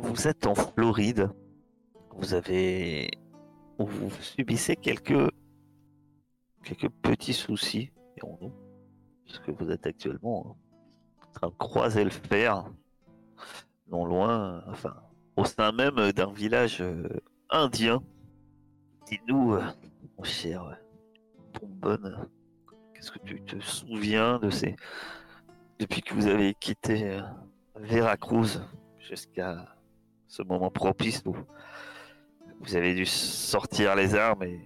vous êtes en Floride. Vous avez. Vous subissez quelques. quelques petits soucis, dirons-nous. Puisque vous êtes actuellement en train de croiser le fer. Non loin. Enfin, au sein même d'un village euh, indien. Dis-nous, euh, mon cher bonbonne, qu'est-ce que tu te souviens de ces. Depuis que vous avez quitté euh, Veracruz jusqu'à ce moment propice où vous avez dû sortir les armes et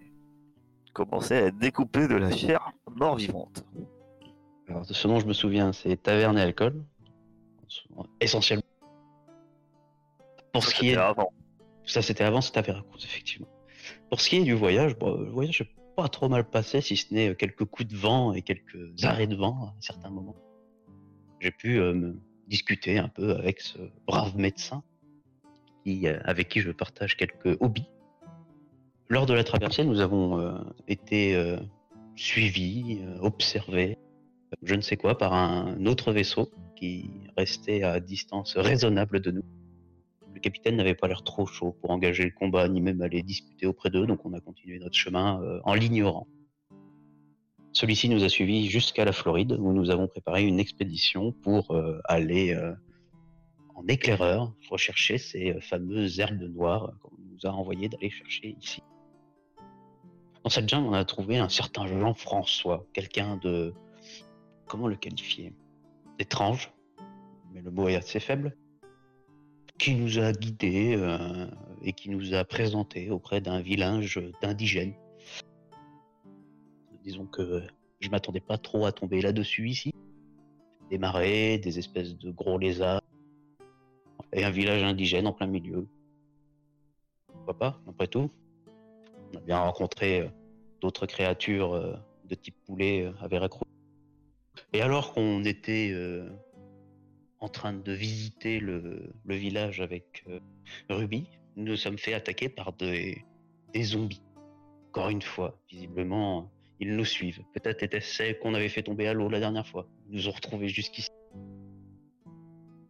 commencer à découper de la chair mort-vivante. Alors, de ce dont je me souviens, c'est taverne et alcool. Essentiellement. Pour ce qui est. C'était avant. Ça, c'était avant, c'était à Veracruz, effectivement. Pour ce qui est du voyage, bon, le voyage n'est pas trop mal passé, si ce n'est quelques coups de vent et quelques arrêts de vent à certains moments. J'ai pu euh, me discuter un peu avec ce brave médecin euh, avec qui je partage quelques hobbies. Lors de la traversée, nous avons euh, été euh, suivis, observés, je ne sais quoi, par un autre vaisseau qui restait à distance raisonnable de nous. Le capitaine n'avait pas l'air trop chaud pour engager le combat, ni même aller discuter auprès d'eux, donc on a continué notre chemin en l'ignorant. Celui-ci nous a suivis jusqu'à la Floride, où nous avons préparé une expédition pour aller en éclaireur rechercher ces euh, fameuses herbes noires qu'on nous a envoyé d'aller chercher ici. Dans cette jungle, on a trouvé un certain Jean-François, quelqu'un de... comment le qualifier? D'étrange, mais le mot est assez faible, qui nous a guidés euh, et qui nous a présentés auprès d'un village d'indigènes. Disons que je m'attendais pas trop à tomber là-dessus ici. Des marais, des espèces de gros lézards, et un village indigène en plein milieu. Pourquoi pas, après tout On a bien rencontré euh, d'autres créatures euh, de type poulet euh, à Veracruz. Et alors qu'on était euh, en train de visiter le, village avec euh, Ruby, nous nous sommes fait attaquer par des, des zombies. Encore une fois, visiblement, ils nous suivent. Peut-être était-ce celle qu'on avait fait tomber à l'eau la dernière fois. Ils nous ont retrouvés jusqu'ici.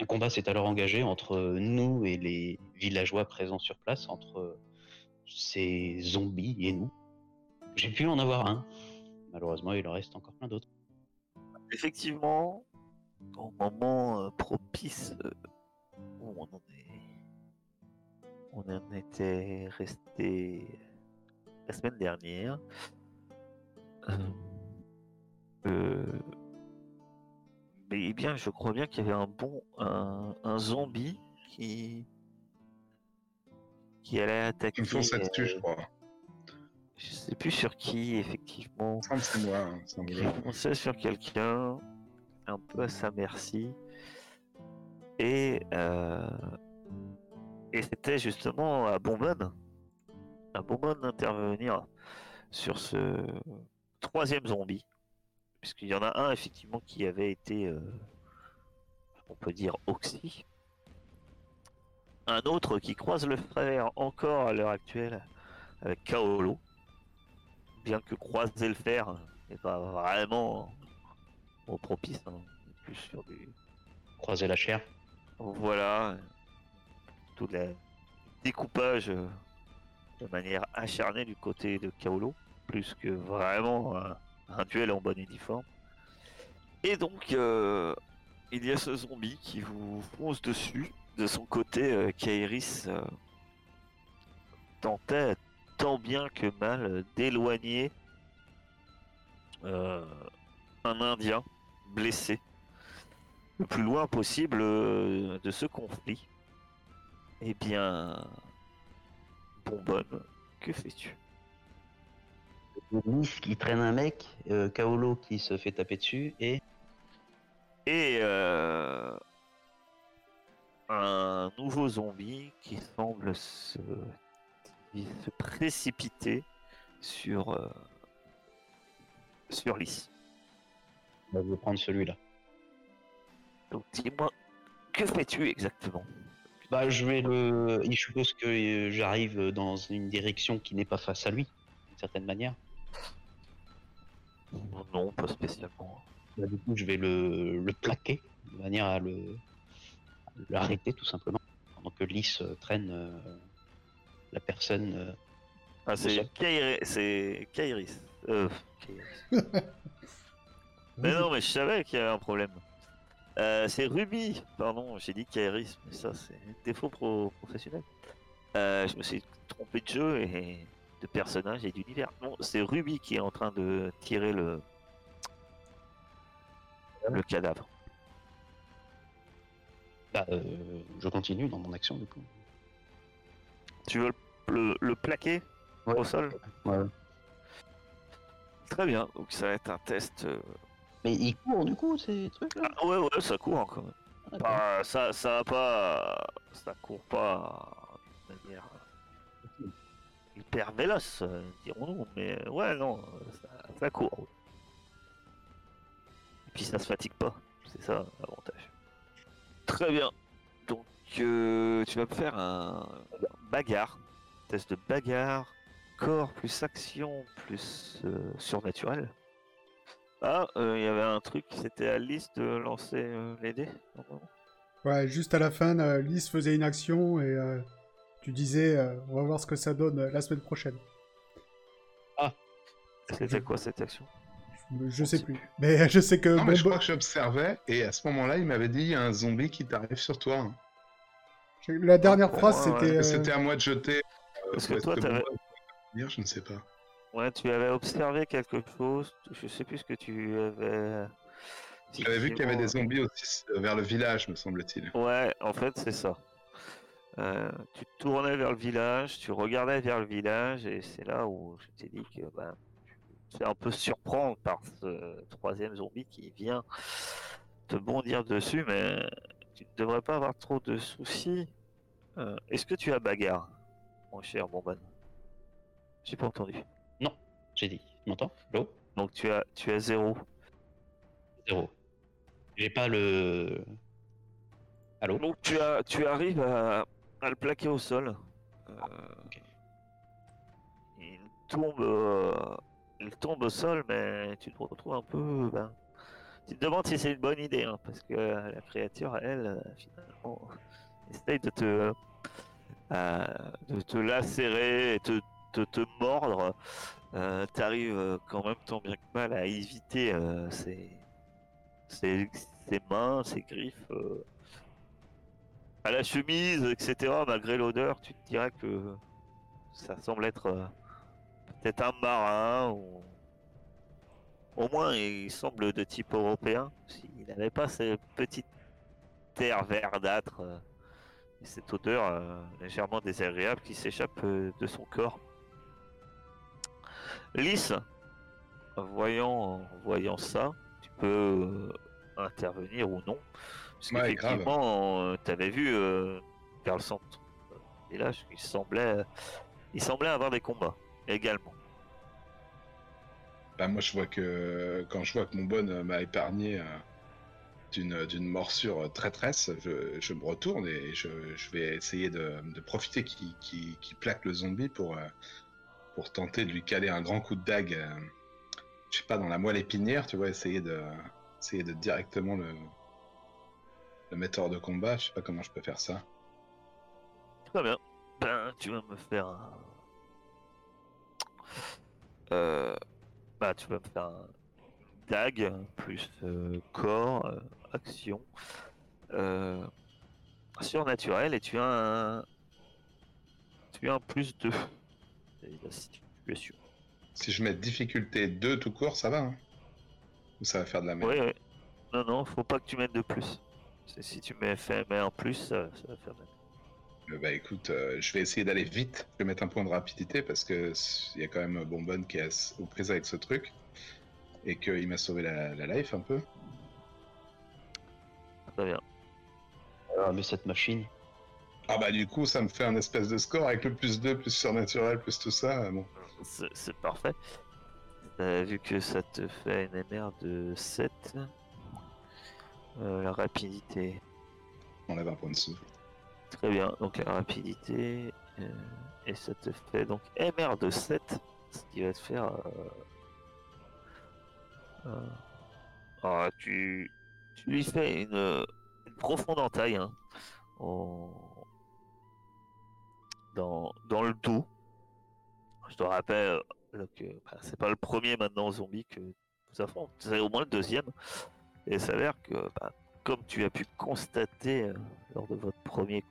Un combat s'est alors engagé entre nous et les villageois présents sur place, entre ces zombies et nous. J'ai pu en avoir un. Malheureusement, il en reste encore plein d'autres. Effectivement, au moment euh, propice euh, où on en est, on en était resté la semaine dernière. Euh, euh, eh bien, je crois bien qu'il y avait un bon, un, un zombie qui qui allait attaquer. Une fonce là-dessus, je euh, crois. je sais plus sur qui, effectivement. Me c'est moi. hein, me semble. J'ai foncé sur quelqu'un, un peu à sa merci. Et, euh, et c'était justement à Bonbonne, à Bonbonne d'intervenir sur ce troisième zombie. Puisqu'il y en a un effectivement qui avait été, euh, on peut dire, oxy. Un autre qui croise le frère encore à l'heure actuelle avec Kaolo. Bien que croiser le fer n'est pas vraiment au propice, hein. Plus sur du. Croiser la chair. Voilà. Tout le découpage euh, de manière acharnée du côté de Kaolo, plus que vraiment un, un duel en bonne uniforme. Et donc, euh, il y a ce zombie qui vous fonce dessus. De son côté, euh, Kairis euh, tentait tant bien que mal d'éloigner un Indien blessé le plus loin possible de ce conflit. Eh bien, bonbonne, que fais-tu? Nice qui traîne un mec, euh, Kaolo qui se fait taper dessus, et Et euh, un nouveau zombie qui semble se, se précipiter sur, euh, sur Lys. on va prendre celui-là. Donc dis-moi, que fais-tu exactement? Bah, je vais le. Il suppose que euh, j'arrive dans une direction qui n'est pas face à lui, d'une certaine manière. Non, pas spécialement. Bah, du coup, je vais le, le plaquer de manière à le l'arrêter tout simplement. Pendant que Lys euh, traîne euh, la personne. euh, Ah, c'est sol. Kairi- c'est Kairis. Euh, Kairis. Mais non, mais je savais qu'il y avait un problème. Euh, c'est Ruby, pardon, j'ai dit Kairis, mais ça c'est un défaut pro professionnel. Euh, je me suis trompé de jeu et de personnage et d'univers. Non, c'est Ruby qui est en train de tirer le le cadavre. bah, euh, je continue dans mon action du coup. Tu veux le, le- le plaquer Ouais. au sol? Ouais. Très bien, donc ça va être un test. euh, Mais il court du coup ces trucs là Ah ouais, ouais, ça court encore. Bah, ça, ça va pas. Ça court pas de manière hyper véloce, euh, dirons-nous, mais euh, ouais, non, euh, ça, ça court. ouais. Et puis ça se fatigue pas, c'est ça l'avantage. Très bien. Donc, euh, tu vas me faire un bagarre. Test de bagarre, corps plus action plus euh, surnaturel. Ah, euh, il y avait un truc, c'était à Alice de lancer euh, les dés. Ouais, juste à la fin, Lys faisait une action et euh, tu disais euh, on va voir ce que ça donne euh, la semaine prochaine. C'était quoi cette action? Je, je sais plus. Mais je sais que Non, mais je crois que j'observais, et à ce moment-là, il m'avait dit il y a un zombie qui t'arrive sur toi. hein. la dernière phrase ouais. c'était. euh, C'était à moi de jeter. euh, Parce que toi, bon, t'avais- dire, Je ne sais pas. Ouais, tu avais observé quelque chose, je sais plus ce que tu avais. J'avais vu qu'il y avait des zombies aussi euh, vers le village, me semble-t-il. Ouais, en fait, c'est ça. Euh, tu te tournais vers le village, tu regardais vers le village, et c'est là où je t'ai dit que ben, tu te fais un peu surprendre par ce troisième zombie qui vient te bondir dessus, mais tu ne devrais pas avoir trop de soucis. Euh, Est-ce que tu as bagarre, mon cher Bonban J'ai pas entendu. J'ai dit. Tu m'entends? Donc tu as, tu as zéro. Zéro. J'ai pas le. Allô? Donc tu, as, tu arrives à, à le plaquer au sol. Euh, il, tombe, euh, il tombe au sol, mais tu te retrouves un peu. Ben, tu te demandes si c'est une bonne idée, hein, parce que la créature, elle, euh, finalement, essaye de te, euh, de te lacérer et te, de te mordre. Euh, tu arrives quand même tant bien que mal à éviter ses, ses, ses mains, ses griffes. À la chemise, etc. Malgré l'odeur, tu te dirais que ça semble être euh, peut-être un marin ou au moins il semble de type européen. S'il n'avait pas ces petites terres verdâtres euh, et cette odeur euh, légèrement désagréable qui s'échappe de son corps. Lys, voyant, voyant ça, tu peux intervenir ou non. Parce Ouais, qu'effectivement, tu avais vu euh, vers le centre du village qu'il semblait, il semblait avoir des combats également. Bah, moi, je vois que quand je vois que mon bon euh, m'a épargné euh, d'une morsure traîtresse, je, je me retourne et je, je vais essayer de, de profiter qu'il plaque le zombie pour, euh, pour tenter de lui caler un grand coup de dague, euh, je sais pas, dans la moelle épinière, tu vois, essayer de, essayer de directement le, le mettre hors de combat. Je sais pas comment je peux faire ça. Très bien. Ben, tu vas me faire un. Euh, bah, tu vas me faire un dague plus euh, corps, euh, action, surnaturel et tu as un. Tu as un plus 2. C'est la situation. Si je mets difficulté 2 tout court, ça va, hein Ou ça va faire de la merde Oui, oui. Non, non, faut pas que tu mettes de plus. C'est si tu mets, mets un plus, ça, ça va faire la Euh, Bah écoute, euh, je vais essayer d'aller vite. Je vais mettre un point de rapidité parce que il y a quand même Bonbonne qui est aux prises avec ce truc et qu'il m'a sauvé la, la life un peu. Très bien. Ah, mais cette machine. Ah bah du coup, ça me fait un espèce de score avec le plus 2, plus surnaturel, plus tout ça. euh, Bon, C'est c'est parfait. Euh, vu que ça te fait une MR de 7, euh, la rapidité. on enlève un point de souffle. Très bien, donc la rapidité. euh, et ça te fait donc MR de 7, ce qui va te faire. euh, ah, tu, tu lui fais une, une profonde entaille hein, au, dans, dans le dos. Je te rappelle que bah, c'est pas le premier maintenant zombie que vous affrontez, c'est au moins le deuxième. Et il s'avère que, bah, comme tu as pu constater euh, lors de votre premier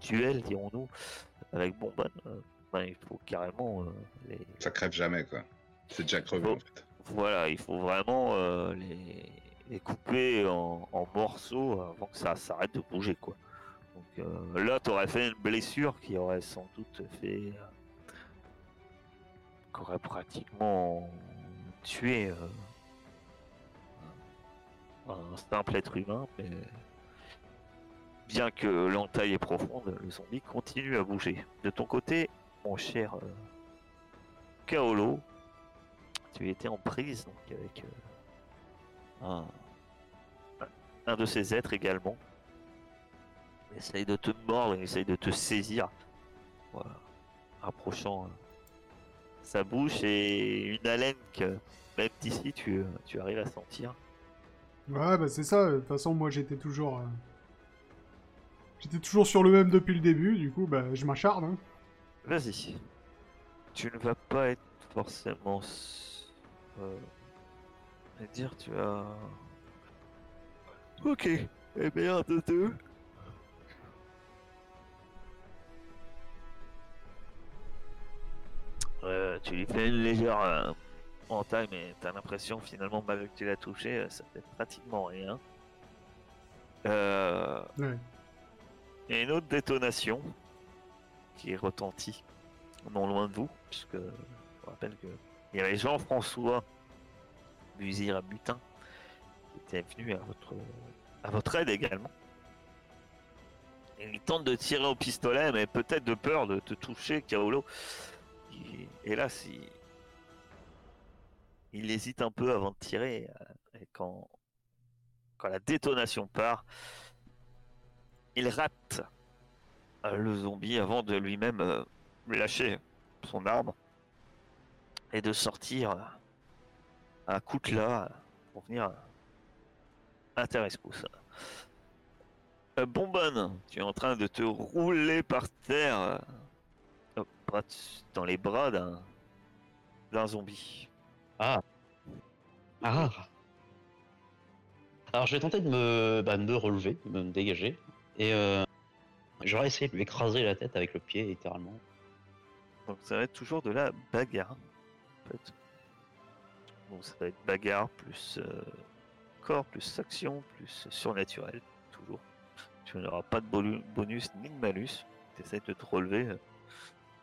duel, dirons-nous, avec Bonbonne, euh, bah, il faut carrément euh, les, Ça crève jamais, quoi. C'est déjà crevé, en fait. voilà, il faut vraiment les, les couper en, en morceaux avant que ça s'arrête de bouger, quoi. Donc là, tu aurais fait une blessure qui aurait sans doute fait. euh, qui aurait pratiquement tué un simple être humain, mais. Bien que l'entaille est profonde, le zombie continue à bouger. De ton côté, mon cher euh, Kaolo, tu étais en prise donc avec euh, un, de ces êtres également. Il essaye de te mordre, il essaye de te saisir. Voilà. Rapprochant euh, sa bouche et une haleine que même d'ici tu, tu arrives à sentir. Ouais, bah c'est ça. De toute façon, moi, j'étais toujours... euh, J'étais toujours sur le même depuis le début, du coup, bah, je m'acharne. Hein. Vas-y. Tu ne vas pas être forcément. Euh, à dire, tu as. Ok. Eh bien, un de deux. Euh, tu lui fais une légère euh, entaille, mais t'as l'impression finalement, malgré que tu l'as touché, euh, ça fait pratiquement rien. Euh, Ouais. il y a une autre détonation qui retentit non loin de vous, puisque je vous rappelle que il y avait Jean-François Buzir à Butin qui était venu à votre, à votre aide également. Et il tente de tirer au pistolet, mais peut-être de peur de te toucher, Kaolo. Il- Hélas, il... il hésite un peu avant de tirer. euh, Et quand, la détonation part, il rate euh, le zombie avant de lui-même euh, lâcher son arme et de sortir un coutelas euh, pour venir à Bonbonne, tu es en train de te rouler par terre dans les bras d'un zombie. Ah. Ah. Alors je vais tenter de me, bah, de me relever, de me dégager. Et euh, j'aurais essayé de lui écraser la tête avec le pied, littéralement. Donc ça va être toujours de la bagarre. En fait. Donc ça va être bagarre plus euh, corps, plus action, plus surnaturel, toujours. Tu n'auras pas de bonus ni de malus. Tu essaies de te relever. euh.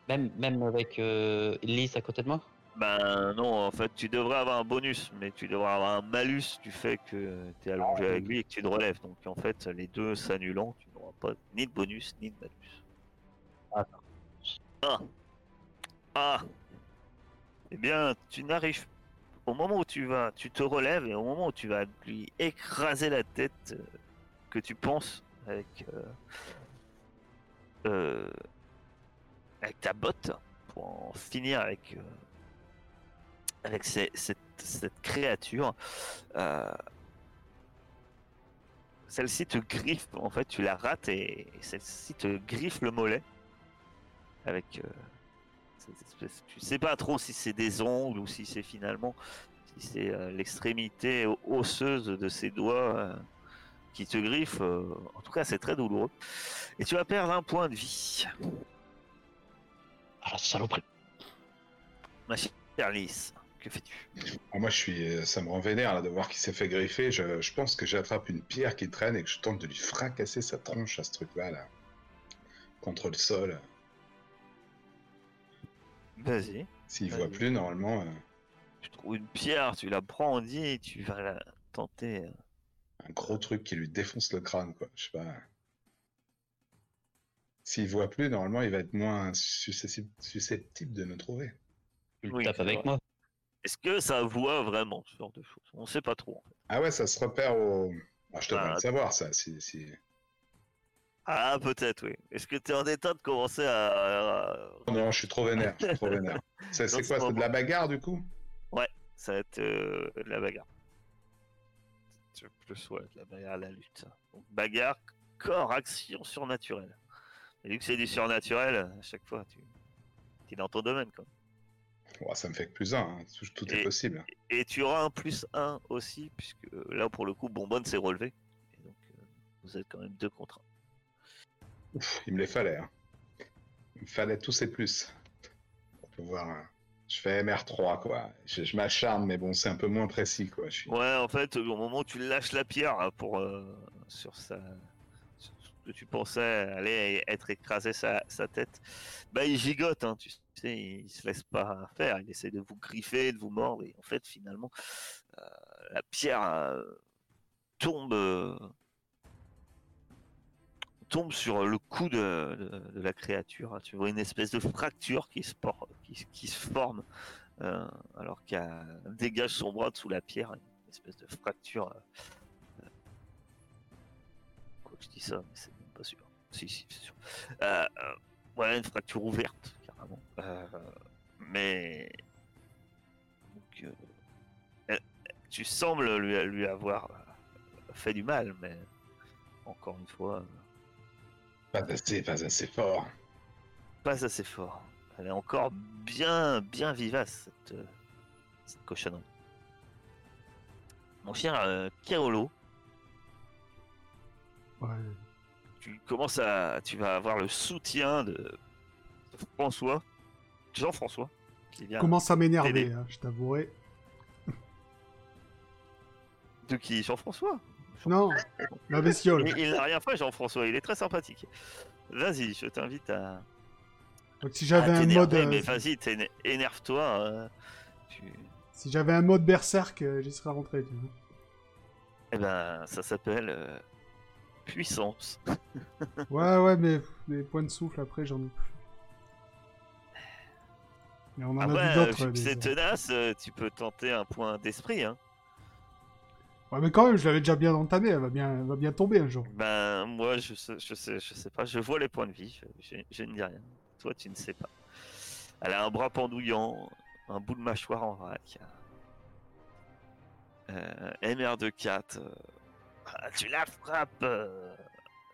Même, même avec euh, Lys à côté de moi? Ben non, en fait, tu devrais avoir un bonus, mais tu devrais avoir un malus du fait que tu es allongé avec lui et que tu te relèves. Donc en fait, les deux s'annulant, tu n'auras pas ni de bonus ni de malus. Ah. Ah. Ah. Eh bien, tu n'arrives au moment où tu vas, tu te relèves et au moment où tu vas lui écraser la tête, euh, que tu penses avec euh, euh, avec ta botte pour en finir avec avec ces- cette, cette créature. euh, celle-ci te griffe, en fait, tu la rates et, et celle-ci te griffe le mollet avec. euh, cette espèce- tu sais pas trop si c'est des ongles ou si c'est finalement si c'est euh, l'extrémité osseuse de ses doigts euh, qui te griffe. en tout cas, c'est très douloureux. Et tu vas perdre un point de vie. Ah la saloperie Ma chère que fais-tu? Alors moi, je suis, ça me rend vénère là, de voir qu'il s'est fait griffer. Je, je pense que j'attrape une pierre qui traîne et que je tente de lui fracasser sa tronche à ce truc-là, là, contre le sol. Vas-y. S'il Allez. voit plus, normalement, euh, Tu trouves une pierre, tu la prends en dit et tu vas la tenter. euh, un gros truc qui lui défonce le crâne, quoi. Je sais pas. S'il voit plus, normalement, il va être moins susceptible, susceptible de me trouver. Tu le tapes avec moi Est-ce que ça voit vraiment ce genre de choses? On sait pas trop. En fait. Ah ouais, ça se repère au. Ah, je devrais Ah. le savoir, ça. Si, si... Ah, peut-être, oui. Est-ce que tu es en état de commencer à. à- Non, je suis trop vénère. je suis trop vénère. C'est quoi C'est de la bagarre, du coup? Ça va être euh, de la bagarre. Plus, ouais, de la bagarre, la lutte. Donc, bagarre, corps, action surnaturelle. Et vu que c'est du surnaturel, à chaque fois, tu es dans ton domaine. Quoi. Ouais, ça me fait que plus un, hein. tout, tout est possible. Et tu auras un plus 1 aussi, puisque là, pour le coup, Bonbonne s'est relevé. Et donc, euh, vous êtes quand même deux contre un. Ouf, il me les fallait. hein. Il me fallait tous ces plus. Pour pouvoir. euh, Je fais MR3, quoi. Je, je m'acharne, mais bon, c'est un peu moins précis, quoi. Je suis... Ouais, en fait, au moment où tu lâches la pierre hein, pour, euh, sur, sa, tu pensais aller être écrasé sa, tête, bah il gigote, hein, tu sais, il se laisse pas faire, il essaie de vous griffer, de vous mordre, et en fait, finalement, euh, la pierre euh, tombe, euh, tombe sur le cou de, la créature. hein. Tu vois une espèce de fracture qui se, qui, se forme alors qu'elle dégage son bras sous la pierre, une espèce de fracture. je dis ça, mais pas sûr. Si, si, c'est sûr. Euh, euh, ouais, une fracture ouverte, carrément. Euh, mais. Donc, euh, elle- tu sembles lui, lui avoir fait du mal, mais encore une fois, Pas assez, pas assez fort. pas assez fort. Elle est encore bien, bien vivace, cette, cette cochonnerie. Mon cher euh, Ouais. Tu commences à, tu vas avoir le soutien de, François, Jean-François, qui vient Commence à m'énerver, hein, je t'avouerai. de qui? Jean-François? Non, la bestiole. Il, il n'a rien fait, Jean-François. Il est très sympathique. Vas-y, je t'invite à, Donc si j'avais un mode, euh, mais vas-y, énerve-toi. euh, tu- si j'avais un mode berserk, euh, j'y serais rentré. Tu vois. Eh ben, ça s'appelle euh, puissance. Ouais, ouais, mais les points de souffle après, j'en ai plus. Mais on en a Après, vu euh, d'autres. c'est tenace, euh, tu peux tenter un point d'esprit. Hein. Ouais, mais quand même, je l'avais déjà bien entamé, elle va bien, elle va bien tomber un jour. Ben, moi, je sais, je sais, je sais pas. Je vois les points de vie. Je, je- je ne dis rien. Toi, tu ne sais pas. Elle a un bras pendouillant, un bout de mâchoire en vrac. Euh, MR de 4. Euh, tu la frappes. euh,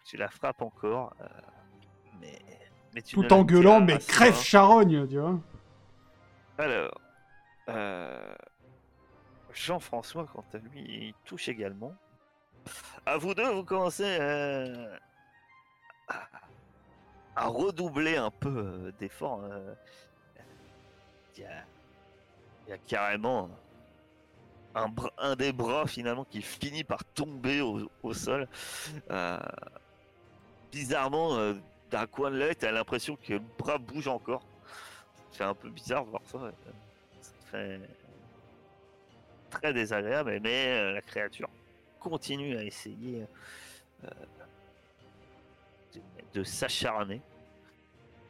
tu la frappes encore. euh, mais, mais tu ne Tout en la gueulant, mais crève charogne, tu vois. Alors, Jean-François, quant à lui, il touche également. À vous deux, vous commencez à, à redoubler un peu d'efforts. Il y, a, il y a carrément un, des bras finalement qui finit par tomber au, sol. Euh, bizarrement, euh, d'un coin de l'œil, tu as l'impression que le bras bouge encore. C'est un peu bizarre de voir ça. fait très désagréable, mais euh, la créature continue à essayer de, de s'acharner.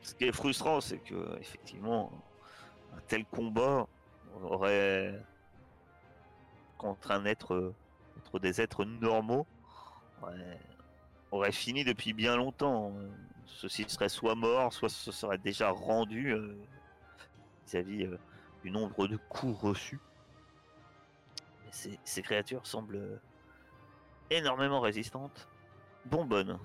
Ce qui est frustrant, c'est que effectivement, un tel combat aurait contre un être, contre des êtres normaux, aurait, aurait fini depuis bien longtemps. Ceux-ci seraient soit morts, soit se seraient déjà rendus euh, vis-à-vis euh, du nombre de coups reçus. Mais ces, ces créatures semblent euh, énormément résistantes. Bonbonne.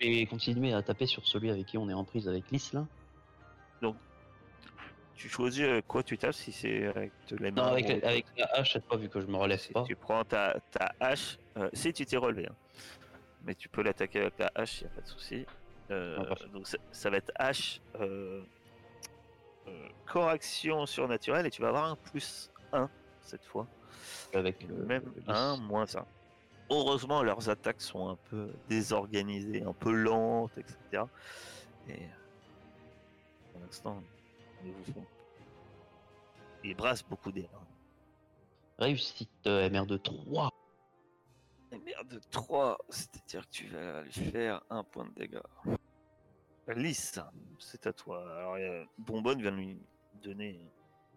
Et continuer à taper sur celui avec qui on est en prise avec Lys là. Tu choisis euh, quoi tu tapes si c'est avec de la Non, avec, ou- avec la hache cette fois vu que je me relève pas. tu prends ta, ta hache, euh, si tu t'es relevé, hein. mais tu peux l'attaquer avec la hache, il a pas de souci. Euh, Ah, donc ça, ça va être hache, euh, euh, correction surnaturelle, et tu vas avoir un plus 1 cette fois. Avec le Même le lys. 1, moins 1. Heureusement, leurs attaques sont un peu désorganisées, un peu lentes, etc. Et euh, pour l'instant, Ils brassent beaucoup d'air. hein. Réussite euh, MR de 3. Et merde, 3, c'est-à-dire que tu vas lui faire un point de dégâts. Lys, c'est à toi. Alors, euh, Bonbonne vient de lui donner.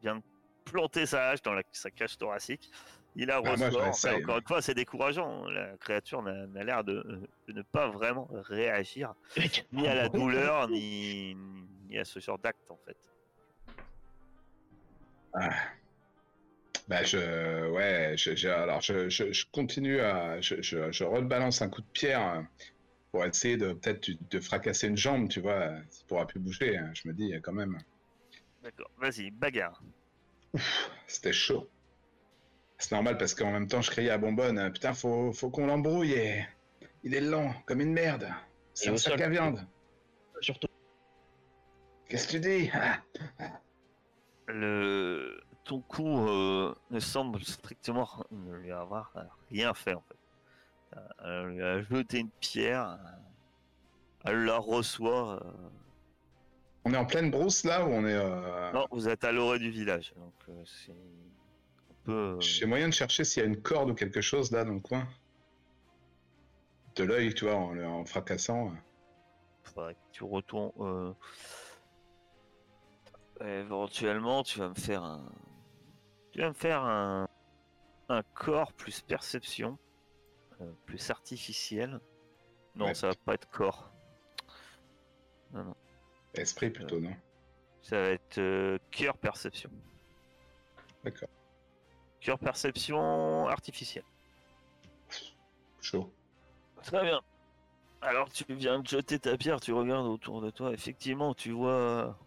vient de planter sa hache dans la- sa cage thoracique. Il a Bah, ressort. réessaye, encore une fois, c'est décourageant. La créature n'a n'a l'air de, de ne pas vraiment réagir ni à la douleur, ni, ni à ce genre d'acte, en fait. Bah, je, ouais, je, je- alors je, je, je continue à, je, je, je rebalance un coup de pierre pour essayer de peut-être de fracasser une jambe, tu vois. Ça pourra plus bouger, hein, je me dis quand même. D'accord, vas-y, bagarre. C'était chaud. C'est normal parce qu'en même temps, je criais à Bonbonne Putain, faut, faut qu'on l'embrouille et. Il est lent, comme une merde. C'est un au sac à viande. Surtout. Qu'est-ce que tu dis? Ah, Le... Ton coup euh, ne semble strictement ne lui avoir rien fait en fait. Euh, Elle lui a jeté une pierre, euh, elle la reçoit. euh, On est en pleine brousse là ou on est. euh, Non, vous êtes à l'orée du village, donc c'est un peu. J'ai moyen de chercher s'il y a une corde ou quelque chose là dans le coin. De l'œil, tu vois, en, fracassant. faudrait que tu retournes. Euh, Éventuellement, tu vas me faire un. Tu vas me faire un. Un corps plus perception, euh, plus artificiel. Non, Ouais. ça va pas être corps. Esprit plutôt, non Ça va être euh, cœur perception. D'accord. Cœur perception artificiel. Chaud. Très bien. Alors tu viens de jeter ta pierre, tu regardes autour de toi. Effectivement, tu vois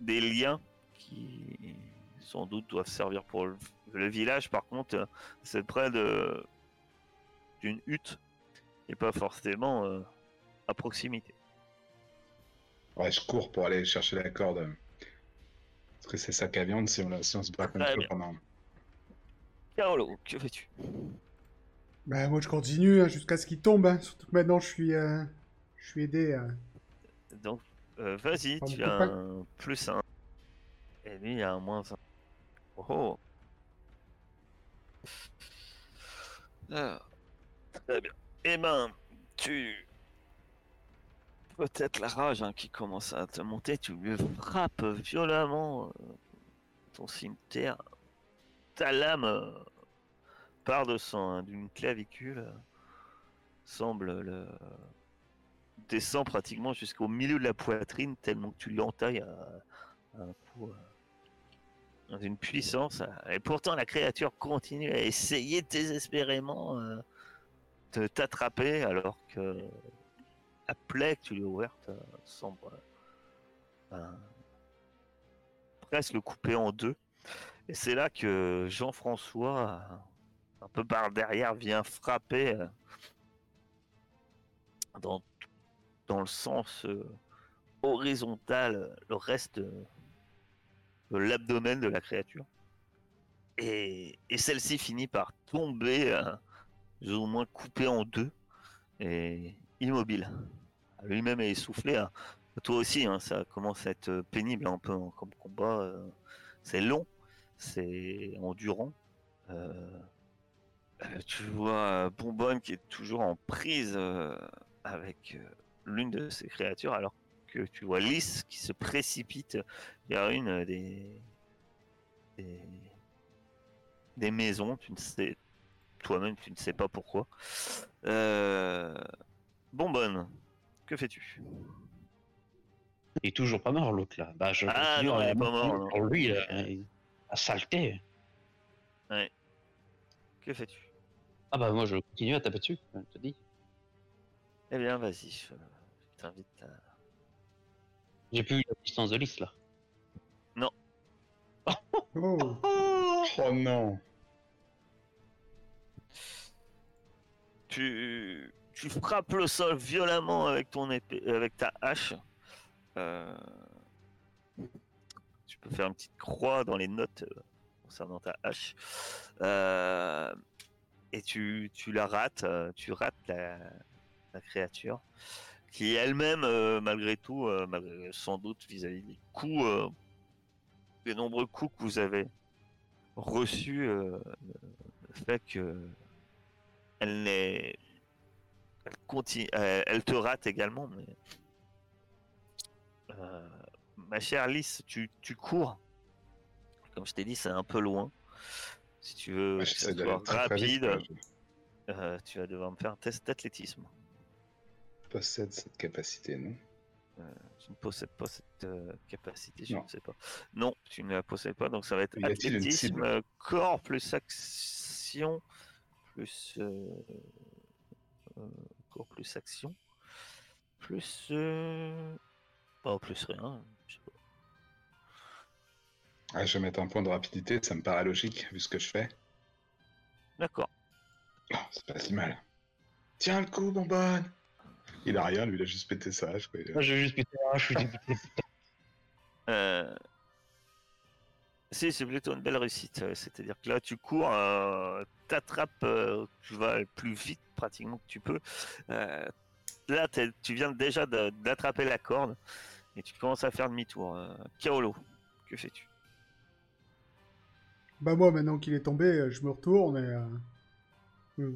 des liens qui sans doute doivent servir pour le, le village. Par contre, c'est près de d'une hutte et pas forcément euh, à proximité. Ouais, je cours pour aller chercher la corde. Parce que c'est sac à viande si on, la- si on se bat eux bien. pendant. Carolo, que fais-tu? Bah, moi, je continue hein, jusqu'à ce qu'il tombe. hein. Surtout que maintenant, je suis, euh, je suis aidé. euh. Donc, euh, vas-y, tu as un plus 1. Et lui, il a un moins 1. Oh oh. Ah, Très bien. Eh ben, tu. Peut-être la rage hein, qui commence à te monter, tu lui frappes violemment euh, ton cimetière. Ta lame euh, part de son d'une clavicule, euh, semble le descend pratiquement jusqu'au milieu de la poitrine tellement que tu lui entailles à, à un coup euh, dans une puissance. Et pourtant la créature continue à essayer désespérément euh, de t'attraper alors que la plaie que tu lui as ouverte euh, semble ben, presque le couper en deux. Et c'est là que Jean-François, un peu par derrière, vient frapper dans dans le sens euh, horizontal le reste euh, de l'abdomen de la créature. Et, et celle-ci finit par tomber, euh, plus ou moins coupée en deux, et immobile. Lui-même est essoufflé. hein. Toi aussi, hein, ça commence à être pénible un peu hein, comme combat. c'est long, c'est endurant. Tu vois Bonbonne qui est toujours en prise avec l'une de ces créatures, alors que tu vois Lys qui se précipite vers une des des, des maisons. Tu ne sais toi-même, tu ne sais pas pourquoi. Euh... Bonbonne, que fais-tu? Il est toujours pas mort, l'autre là. Bah, je Ah, non, il est pas mort. Pour lui, là, à saleté. Que fais-tu? Ah bah, moi, je continue à taper dessus, je te dis. Eh bien, vas-y, je t'invite à. J'ai plus la distance de liste là. Oh, Oh non tu, tu frappes le sol violemment avec ton épée, avec ta hache. Euh, tu peux faire une petite croix dans les notes euh, concernant ta hache. Euh, et tu, tu la rates, tu rates la, la créature qui elle-même, euh, malgré tout, euh, malgré- sans doute vis-à-vis des coups, euh, des nombreux coups que vous avez reçus, fait que elle n'est elle continue elle, te rate également mais ma chère Lys tu, tu cours. Comme je t'ai dit c'est un peu loin. Si tu veux Ouais, que ça soit rapide. euh, tu vas devoir me faire un test d'athlétisme possède cette capacité, non tu ne possèdes pas cette euh, capacité je Non. ne sais pas non tu ne la possèdes pas donc ça va être athlétisme euh, corps plus action plus euh, euh, corps plus action. Plus. Euh... Pas plus rien. je sais pas. Ah, je vais mettre un point de rapidité, ça me paraît logique vu ce que je fais. D'accord. Oh, c'est pas si mal. Tiens le coup, bonbonne Il a rien, lui, il a juste pété ça. Je crois. Moi, j'ai juste pété un, je suis dégoûté. Euh... Si, c'est plutôt une belle réussite. euh, C'est-à-dire que là, tu cours, euh, t'attrapes, euh, tu vas le plus vite pratiquement que tu peux. Euh, là, tu viens déjà d'attraper la corde et tu commences à faire demi-tour. Euh, Kaolo, que fais-tu? Bah moi, maintenant qu'il est tombé, euh, je me retourne et... euh,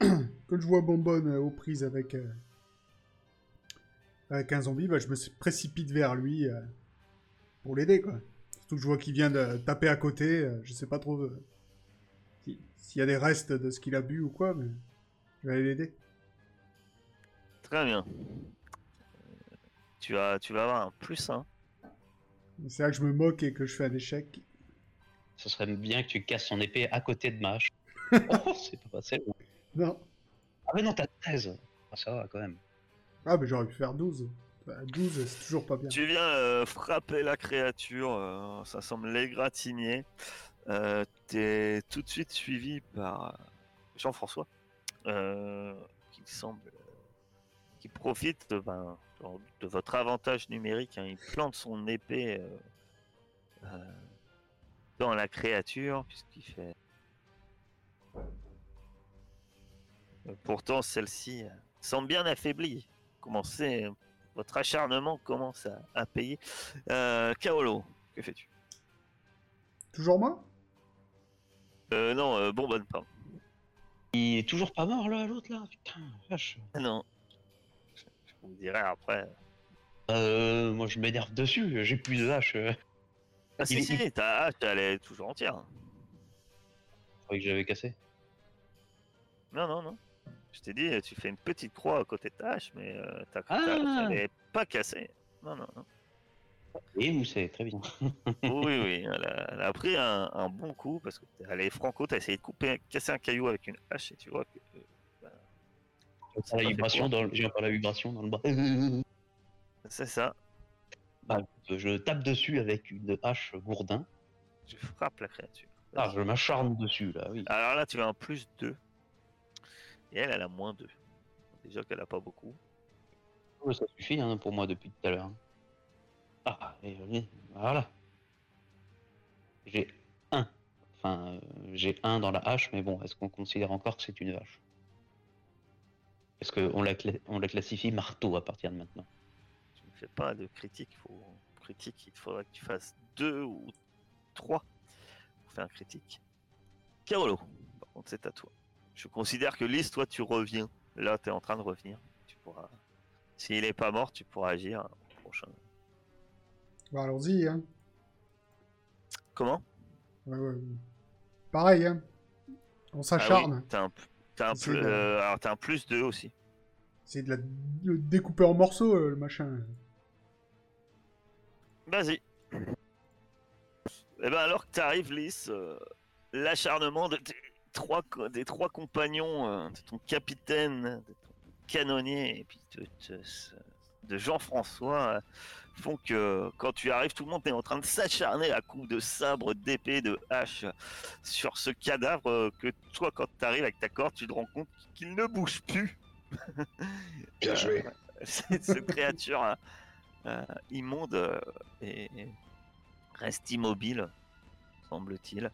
euh, Quand je vois Bonbonne euh, aux prises avec... Avec un zombie, bah, je me précipite vers lui euh, pour l'aider, quoi. Surtout que je vois qu'il vient de taper à côté, euh, je sais pas trop euh, si- s'il y a des restes de ce qu'il a bu ou quoi, mais je vais aller l'aider. Très bien. Tu vas, tu vas avoir un plus 1. C'est là que je me moque et que je fais un échec. Ce serait bien que tu casses son épée à côté de Mâche. oh, c'est pas passé. Non. Ah, mais non, t'as 13. Ah, ça va quand même. Ah, mais j'aurais pu faire 12. Bah, 12, c'est toujours pas bien. Tu viens euh, frapper la créature, euh, ça semble l'égratigner. Euh, T'es tout de suite suivi par Jean-François, qui semble, qui profite de, ben, de votre avantage numérique. hein. Il plante son épée dans la créature, puisqu'il fait. Pourtant, celle-ci semble bien affaiblie. Commencez, votre acharnement commence à, à payer. Euh, Kaolo, que fais-tu? Toujours moi? Euh, Non, euh, bonbonne, pardon. Il est toujours pas mort là, l'autre là? Putain, vache. Ah non. Je, je vous dirai après. Euh, moi je m'énerve dessus, j'ai plus de hache. Ah si, si, ta hache, elle est toujours entière. Je croyais que j'avais cassé. Non, non, non. Je t'ai dit, tu fais une petite croix à côté de ta hache, mais euh, ta, Ah. pas cassée. Non, non, non. Et vous savez, très bien. Oui, oui, elle a, elle a pris un, un bon coup parce que elle est franco, t'as essayé de couper, casser un caillou avec une hache et tu vois que euh, J'ai encore la vibration dans le... j'ai encore la vibration dans le bras. c'est ça. Bah, je tape dessus avec une hache gourdin. Je frappe la créature. Ah, je m'acharne dessus là, oui. Alors là, tu as un plus 2. Et elle, elle a moins 2. Déjà qu'elle a pas beaucoup. Ça suffit hein, pour moi depuis tout à l'heure. Ah, et voilà. J'ai un. Enfin, euh, j'ai un dans la hache, mais bon, est-ce qu'on considère encore que c'est une hache Est-ce qu'on la, cla- on la classifie marteau à partir de maintenant? Tu ne fais pas de critique. Faut... Critique, il te faudrait que tu fasses 2 ou 3 pour faire un critique. Carolo, par contre, c'est à toi. Je considère que Lys, toi, tu reviens. Là, tu es en train de revenir. Tu pourras. S'il est pas mort, tu pourras agir au prochain. Bah, allons-y, hein. Comment? Ouais, ouais. Pareil, hein. On s'acharne. Ah oui, t'as un, t'as un, plus- de- euh, alors, t'as un plus 2 aussi. C'est de la le découper en morceaux, euh, le machin. Vas-y. Eh ben alors que t'arrives, Lys, euh, l'acharnement de tes trois, des trois compagnons, euh, de ton capitaine, de ton canonnier et puis de, de Jean-François euh, font que quand tu arrives, tout le monde est en train de s'acharner à coups de sabre, d'épée, de hache sur ce cadavre euh, que toi, quand tu arrives avec ta corde, tu te rends compte qu'il ne bouge plus. Bien joué. cette, cette créature euh, immonde et, et reste immobile, semble-t-il.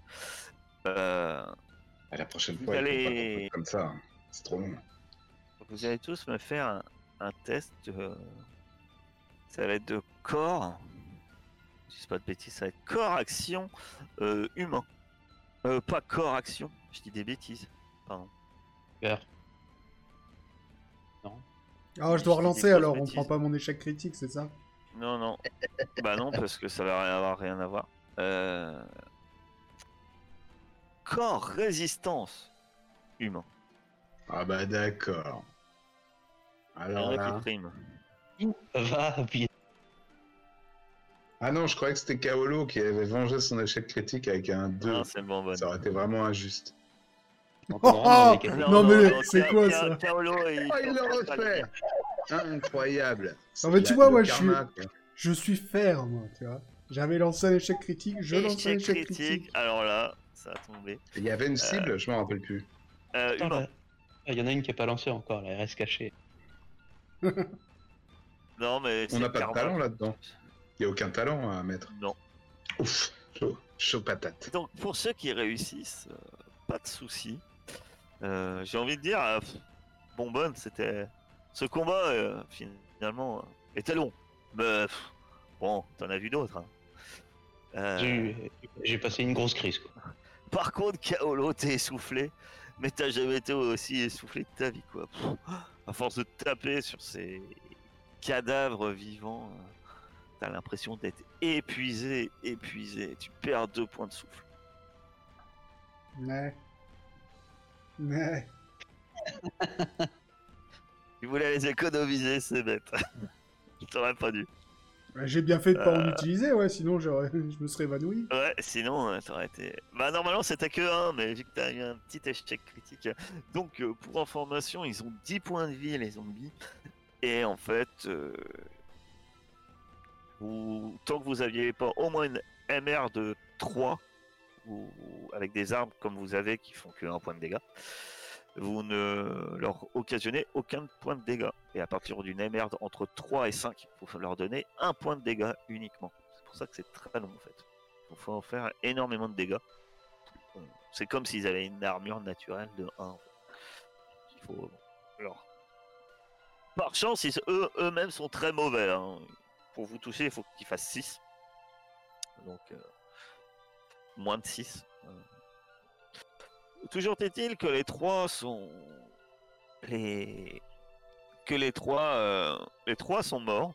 Euh, À la prochaine Vous fois, allez- comme ça. hein. C'est trop long. vous allez tous me faire un, un test. de- ça va être de corps. Je dis pas de bêtises, ça va être corps action euh, humain. Euh, pas corps action, je dis des bêtises. Pardon. Super. Ah, je Je dois relancer alors, on bêtises. prend pas mon échec critique, c'est ça? Non, non. bah non, parce que ça va rien avoir, rien à voir. Euh... Corps résistance humain. Ah bah d'accord. Alors là... Va, puis Ah non, je croyais que c'était Kaolo qui avait vengé son échec critique avec un 2. Non, c'est bon, bon. Ça aurait été vraiment injuste. Les Oh catégories- Non, mais c'est quoi, ça Kaolo, il, Oh, il le refait Incroyable Non, mais tu vois, moi, je suis- quoi. Je suis fer, moi, tu vois. J'avais lancé un échec critique, je lance un Échec échec critique. critique. Alors là, ça a tombé. Il y avait une cible, je m'en rappelle plus. Euh, Attends, Il y en a une qui est pas lancée encore, là, elle reste cachée. Non, mais On n'a pas de talent là-dedans. Il n'y a aucun talent à mettre. Non. Ouf, chaud, chaud patate. Donc pour ceux qui réussissent, euh, pas de souci. Euh, J'ai envie de dire, euh, Bonbonne, c'était ce combat euh, finalement euh, était long, mais pff, bon, t'en as vu d'autres. hein. Euh, J'ai passé une grosse crise, quoi. Par contre, Kaolo, t'es essoufflé, mais t'as jamais été aussi essoufflé de ta vie, quoi. Pff, à force de taper sur ces cadavres vivants, euh, t'as l'impression d'être épuisé, épuisé. Tu perds deux points de souffle. Ouais. Ouais. Tu voulais les économiser, c'est bête. T'aurais pas dû. Ouais, J'ai bien fait de pas en Euh. utiliser, ouais, sinon j'aurais- je me serais évanoui. Ouais, sinon, euh, t'aurais été. Bah, normalement, c'était que 1, mais vu que t'as eu un petit échec critique. Donc, euh, pour information, ils ont 10 points de vie, les zombies. Et en fait, euh, vous- tant que vous aviez pas au moins une MR de 3, ou avec des armes comme vous avez qui font que 1 point de dégâts, vous ne leur occasionnez aucun point de dégâts. Et à partir d'une MR entre 3 et 5, il faut leur donner un point de dégâts uniquement. C'est pour ça que c'est très long en fait. Il faut en faire énormément de dégâts. C'est comme s'ils avaient une armure naturelle de 1. en fait. Il faut leur... Par chance, eux, eux-mêmes sont très mauvais. hein. Pour vous toucher, il faut qu'ils fassent 6. Donc, euh, moins de 6. Toujours est-il que les trois sont. Les. Que les trois. euh, Les trois sont morts.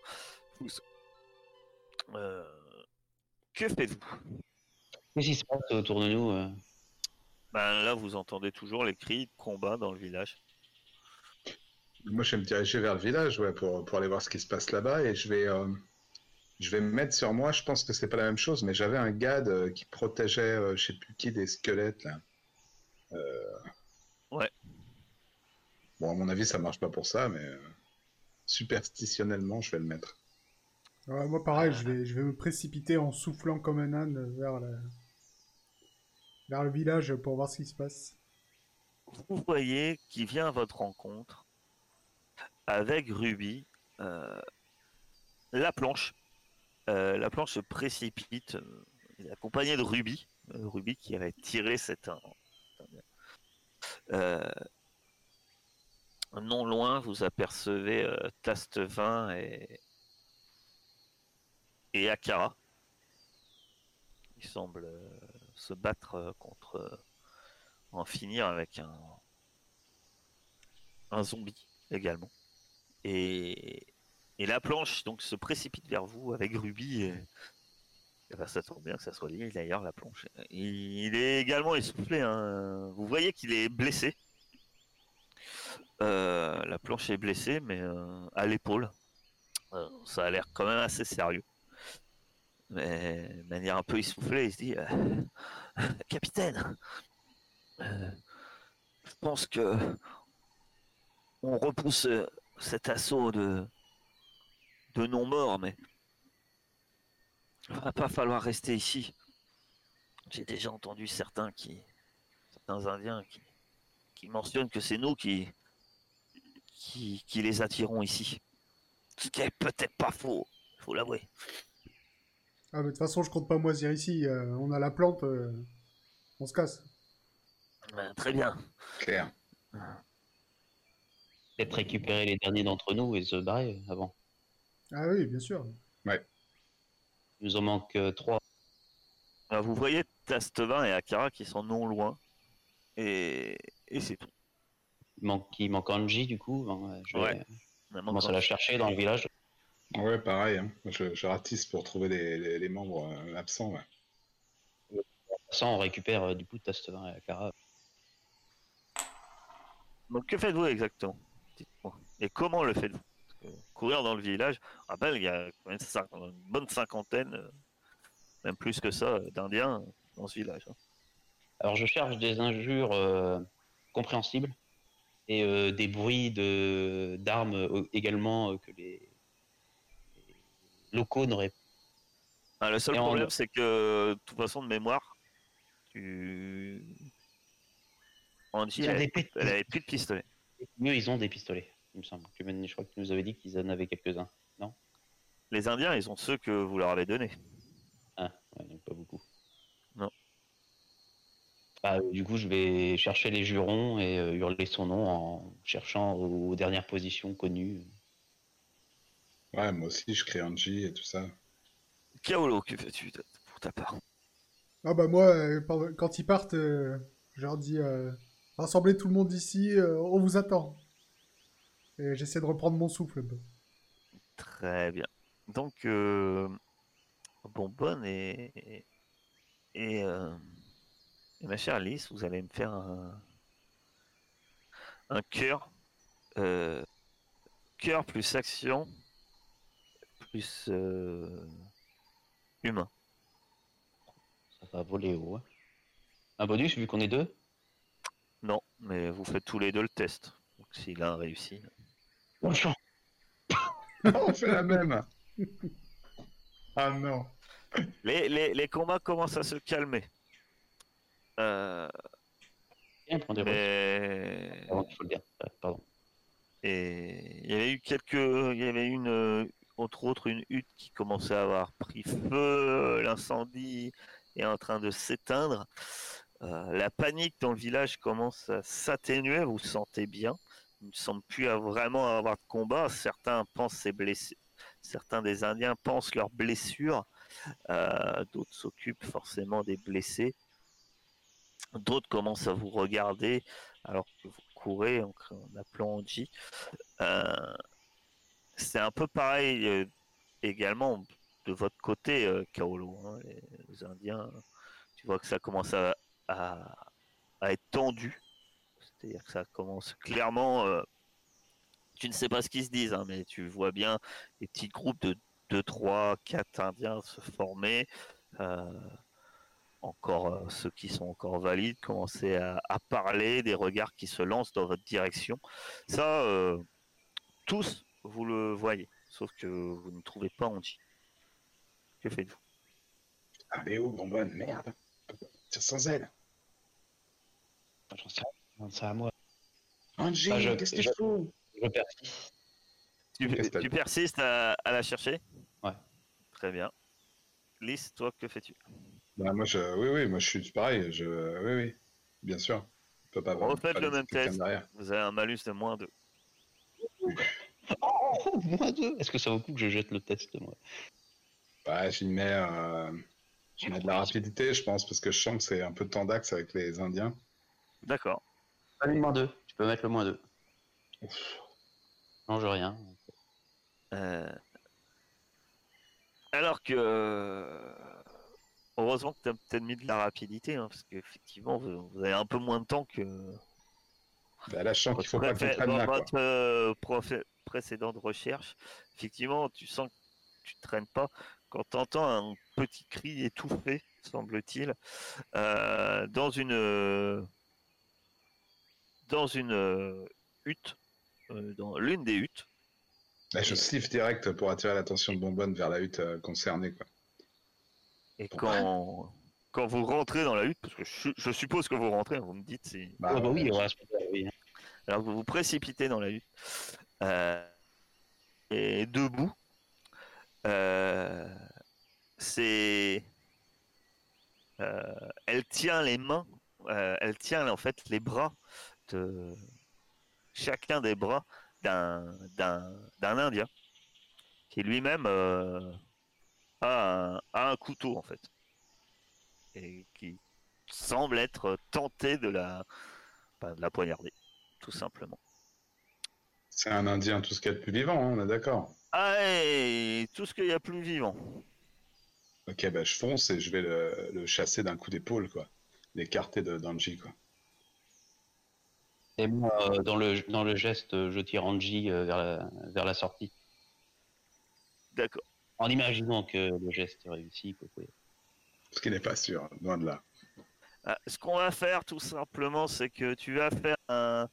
Euh, Que faites-vous? Qu'est-ce qui se passe autour de nous euh? Ben là, vous entendez toujours les cris de combat dans le village. Moi, je vais me diriger vers le village ouais, pour, pour aller voir ce qui se passe là-bas et je vais, euh, je vais me mettre sur moi. Je pense que c'est pas la même chose, mais j'avais un gad euh, qui protégeait, euh, je sais plus qui, des squelettes là. Euh, Ouais. Bon, à mon avis, ça marche pas pour ça, mais euh, superstitionnellement, je vais le mettre. Ouais, moi, pareil, je vais, je vais me précipiter en soufflant comme un âne vers, la... vers le village pour voir ce qui se passe. Vous voyez qui vient à votre rencontre avec Ruby. euh, la planche. Euh, la planche se précipite. euh, il est accompagné de Ruby. euh, Ruby qui avait tiré cette. Euh, non loin, vous apercevez euh, Tastevin et. et Akara. Ils semblent euh, se battre contre. en finir avec un. zombie également. Et. La planche donc se précipite vers vous avec Ruby. Et ben, ça tombe bien que ça soit lui d'ailleurs la planche. Il est également essoufflé. hein. Vous voyez qu'il est blessé. Euh, la planche est blessée, mais euh, à l'épaule. Euh, ça a l'air quand même assez sérieux. Mais de manière un peu essoufflée, il se dit Capitaine, je pense que on repousse cet assaut de, de non-morts, mais va pas falloir rester ici. J'ai déjà entendu certains qui, certains Indiens qui, qui mentionnent que c'est nous qui, qui, qui les attirons ici. Ce qui est peut-être pas faux, faut l'avouer. Ah, mais de toute façon, je compte pas moisir ici. euh, on a la plante, euh, on se casse. Euh, très bien. Claire. Peut-être récupérer les derniers d'entre nous et se barrer avant. Ah oui, bien sûr. Il nous en manque euh, trois. Euh, Vous voyez Tastevin et Akara qui sont non loin. Et, et c'est tout. Il manque, il manque Angie, du coup. hein, Je vais Ouais. Vraiment, commencer à la chercher dans le village. Ouais, pareil. hein. Moi, Je, je ratisse pour trouver les, les- les membres euh, absents. ouais. Ça, on récupère euh, du coup Tastevin et Akara. Donc que faites-vous exactement? Dites-moi. Et comment le faites-vous? Courir dans le village, je rappelle, il y a quand même une bonne cinquantaine, euh, même plus que ça, euh, d'Indiens euh, dans ce village. hein. Alors je cherche des injures euh, compréhensibles et euh, des bruits de d'armes euh, également que les, les locaux n'auraient Ah, le seul Et en- problème, c'est que, de toute façon, de mémoire, tu. Angie, elle, avait- plus de pistolet. Eux, ils ont des pistolets, il me semble. M'as- Je crois que tu nous avais dit qu'ils en avaient quelques-uns. Les Indiens, ils ont ceux que vous leur avez donnés. Ah, ouais, donc pas beaucoup. Non. Bah, euh, du coup, je vais chercher les jurons et euh, hurler son nom en cherchant aux dernières positions connues. Ouais, moi aussi, je crée Angie et tout ça. Kaolo, que fais-tu pour ta part? Ah bah moi, euh, quand ils partent, euh, je leur dis euh, rassemblez tout le monde ici, on vous attend. Et j'essaie de reprendre mon souffle. Très bien. Donc, euh, Bonbonne et, euh, et ma chère Alice, vous allez me faire un, un cœur. euh, cœur plus action plus euh, humain. Ça va voler haut. hein. Un bonus vu qu'on est deux? Non, mais vous faites tous les deux le test. Donc, si l'un réussit. Champ On fait la même Ah non Les, les, les combats commencent à se calmer. Euh, Bien, prends des mais... risques. Pardon, il faut le dire. Pardon. Et il y avait eu quelques, il y avait une, entre autres, une hutte qui commençait à avoir pris feu, l'incendie est en train de s'éteindre. Euh, la panique dans le village commence à s'atténuer, vous sentez bien. Il ne semble plus vraiment avoir de combat. Certains pensent ses blessés, certains des Indiens pensent leurs blessures. Euh, D'autres s'occupent forcément des blessés. D'autres commencent à vous regarder alors que vous courez en, appelant Angie. Euh, c'est un peu pareil euh, également de votre côté, Kaolo. hein, les, Indiens, tu vois que ça commence à être tendu. C'est-à-dire que ça commence clairement. euh, tu ne sais pas ce qu'ils se disent, hein, mais tu vois bien des petits groupes de 2, 3, 4 Indiens se former. euh, encore euh, ceux qui sont encore valides commencer à, parler, des regards qui se lancent dans votre direction. Ça, tous, vous le voyez, sauf que vous ne trouvez pas Angie. Que faites-vous? Allez où, bonbonne Merde Tire sans elle c'est à moi. Angie, Ah, je- qu'est-ce que je- je fous? Je persiste. tu, persistes à, à la chercher? Ouais. Très bien. Lys, toi, que fais-tu? Bah, moi, je... Oui, oui, moi, je suis pareil. Je... Oui, oui, bien sûr. On peut pas avoir- Refaites pas le même test. derrière. Vous avez un malus de moins 2. Oh, moins deux Est-ce que ça vaut le coup que je jette le test, moi? Ouais, j'y mets, euh, mets de la rapidité, je pense, parce que je sens que c'est un peu tendax avec les Indiens. D'accord. Moins deux. Tu peux mettre le moins deux. Non, je rien. Euh, Alors que. euh, Heureusement que tu as peut-être mis de la rapidité, hein, parce qu'effectivement, vous, vous avez un peu moins de temps que. Bah, je sens qu'il faut pas prenne dans votre euh, précédente recherche, effectivement, tu sens que tu traînes pas. Quand tu entends un petit cri étouffé, semble-t-il, euh, dans une euh, dans une euh, hutte, euh, dans l'une des huttes, Là, je siffle direct pour attirer l'attention de Bonbonne vers la hutte euh, concernée, quoi. et Pour quand quand vous rentrez dans la hutte, parce que je, je suppose que vous rentrez, hein, vous me dites si Bah, Ah bah oui, ouais, ouais, oui. Alors vous vous précipitez dans la hutte. Euh, et debout, euh, c'est. euh, elle tient les mains, euh, elle tient en fait les bras de chacun des bras d'un d'un d'un Indien qui lui-même euh, a, un, a un couteau en fait et qui semble être tenté de la, de la poignarder tout simplement. C'est un Indien, tout ce qu'il y a de plus vivant, hein, on est d'accord. Ah, et tout ce qu'il y a plus vivant. Ok, bah, je fonce et je vais le, le chasser d'un coup d'épaule, quoi. L'écarter de d'Angie, quoi. Et moi, euh, dans, le, dans le geste, je tire Angie euh, vers, la, vers la sortie. D'accord. En imaginant que le geste est réussi. quoi, quoi. Ce qui n'est pas sûr, loin de là. Ah, ce qu'on va faire tout simplement, c'est que tu vas faire un,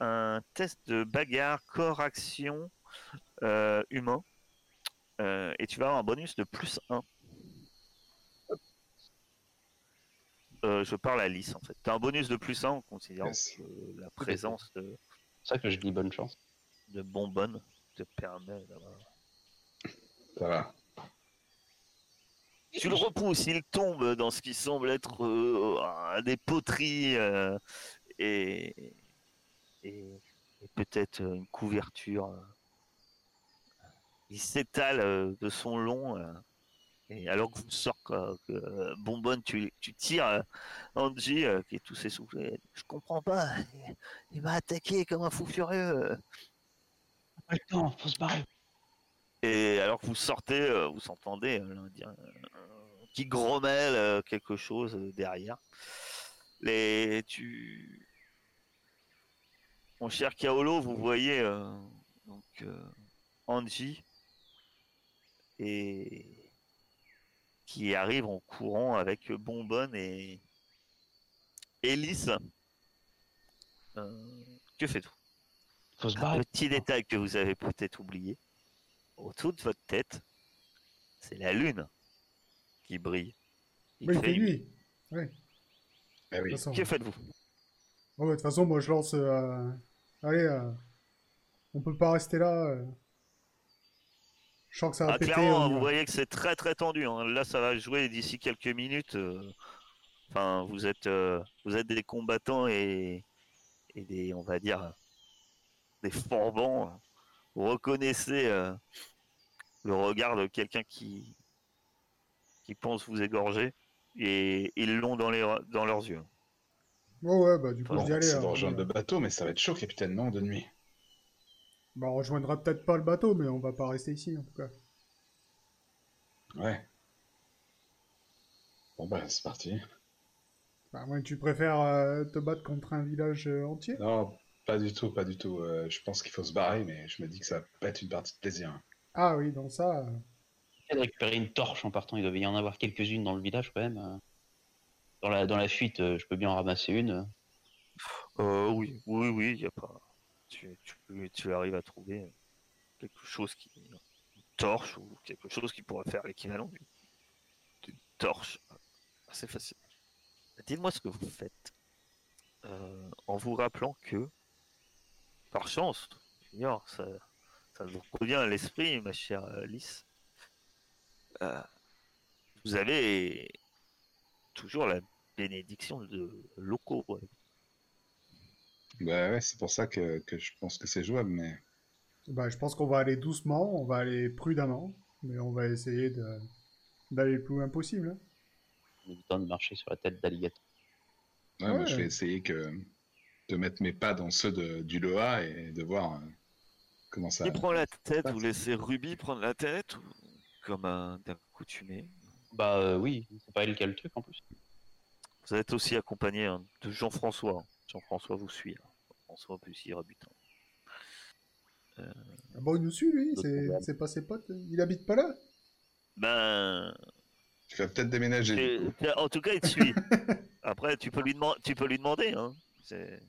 un test de bagarre corps-action euh, humain. Euh, et tu vas avoir un bonus de plus 1. Euh, je parle à Lys en fait. Tu as un bonus de plus 1 en considérant Yes. que la présence de, C'est ça que je dis bonne chance. de bonbonne te permet d'avoir. Ça va. Tu le repousses, il tombe dans ce qui semble être euh, des poteries euh, et, et, et peut-être une couverture. Il s'étale de son long. Et alors que vous sortez, quoi, que, euh, Bonbonne, tu, tu tires euh, Angie euh, qui est tout essoufflé. Je comprends pas. Il, il m'a attaqué comme un fou furieux. Pas le temps, faut se barrer. Et alors que vous sortez, vous entendez l'un dire, euh, qui grommelle quelque chose derrière. Les, tu... Mon cher Kaolo, vous voyez euh, donc euh, Angie et qui arrive en courant avec Bonbonne et Elise. Euh, que faites-vous? Un petit détail que vous avez peut-être oublié. Autour de votre tête, c'est la lune qui brille. Il Oui, il fait nuit. Oui, façon. Que faites-vous? Ouais, de toute façon, moi je lance. euh, Allez, euh, on peut pas rester là. Je sens que ça va ah, péter. Clairement, vous voyez que c'est très très tendu. hein. Là, ça va jouer d'ici quelques minutes. euh, Enfin, vous êtes, euh, vous êtes des combattants et, et des, on va dire, des forbans. Vous reconnaissez euh, le regard de quelqu'un qui, qui pense vous égorger et ils l'ont dans, les, dans leurs yeux. Ouais, ouais, bah du coup, Bon, je dis allez. c'est hein, de rejoindre on, le bateau, mais ça va être chaud, capitaine, non, de nuit. Bah, on rejoindra peut-être pas le bateau, mais on va pas rester ici en tout cas. Ouais. Bon bah, c'est parti. Bah, moi, tu préfères euh, te battre contre un village euh, entier? Non, pas du tout, pas du tout. Euh, je pense qu'il faut se barrer, mais je me dis que ça va pas être une partie de plaisir. hein. Ah oui, donc ça. euh, de récupérer une torche en partant. Il devait y en avoir quelques-unes dans le village quand même. Dans la, dans la fuite, je peux bien en ramasser une. Euh, oui, oui, oui, il y a pas. Tu, tu, arrives à trouver quelque chose qui. Une torche ou quelque chose qui pourrait faire l'équivalent d'une torche. Assez facile. Dites-moi ce que vous faites. Euh, en vous rappelant que, par chance, j'ignore, ça, vous revient à l'esprit, ma chère euh, Lys. euh, vous avez toujours la bénédiction de locaux. Bah ouais, c'est pour ça que, que je pense que c'est jouable, mais Bah, je pense qu'on va aller doucement, on va aller prudemment, mais on va essayer d'aller le plus loin possible. hein. On a du temps de marcher sur la tête d'alligator. ouais, moi, je vais essayer que de mettre mes pas dans ceux de, du Loa et de voir euh, comment ça. Qui prend la tête? Vous laissez Ruby prendre la tête ou comme un d'accoutumé Bah euh, oui, c'est pas elle qui a le truc en plus. Vous êtes aussi accompagné hein, de Jean-François. Jean-François vous suit. hein. François plus rebutant. Ah Bon, il nous suit lui, c'est pas ses potes, il habite pas là? Ben, Tu vas peut-être déménager. tu- tu- en tout cas, il te suit. Après, tu peux lui, demand- tu peux lui demander. Hein. C'est-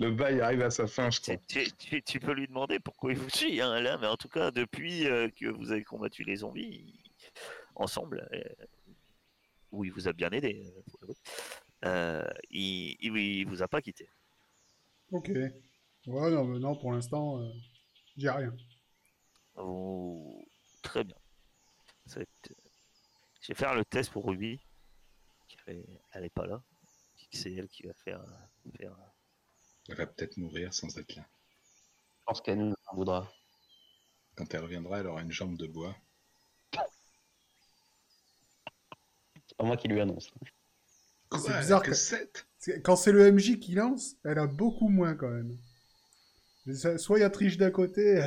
Le bail arrive à sa fin, je crois. Tu, tu- tu- tu peux lui demander pourquoi il vous suit, hein, là, mais en tout cas, depuis euh, que vous avez combattu les zombies ensemble, euh, où il vous a bien aidé, euh, euh, il, il, il vous a pas quitté. Ok. Ouais, non, mais non, pour l'instant, euh, j'ai rien. Oh, très bien. Ça va être- Je vais faire le test pour Ruby. Elle est, elle est pas là. C'est elle qui va faire. faire... Elle va peut-être mourir sans être là. Je pense qu'elle nous en voudra. Quand elle reviendra, elle aura une jambe de bois. C'est pas moi qui lui annonce. C'est bizarre que que- 7 C'est- Quand c'est le MJ qui lance, elle a beaucoup moins quand même. Mais ça- Soit il y a triche d'un côté,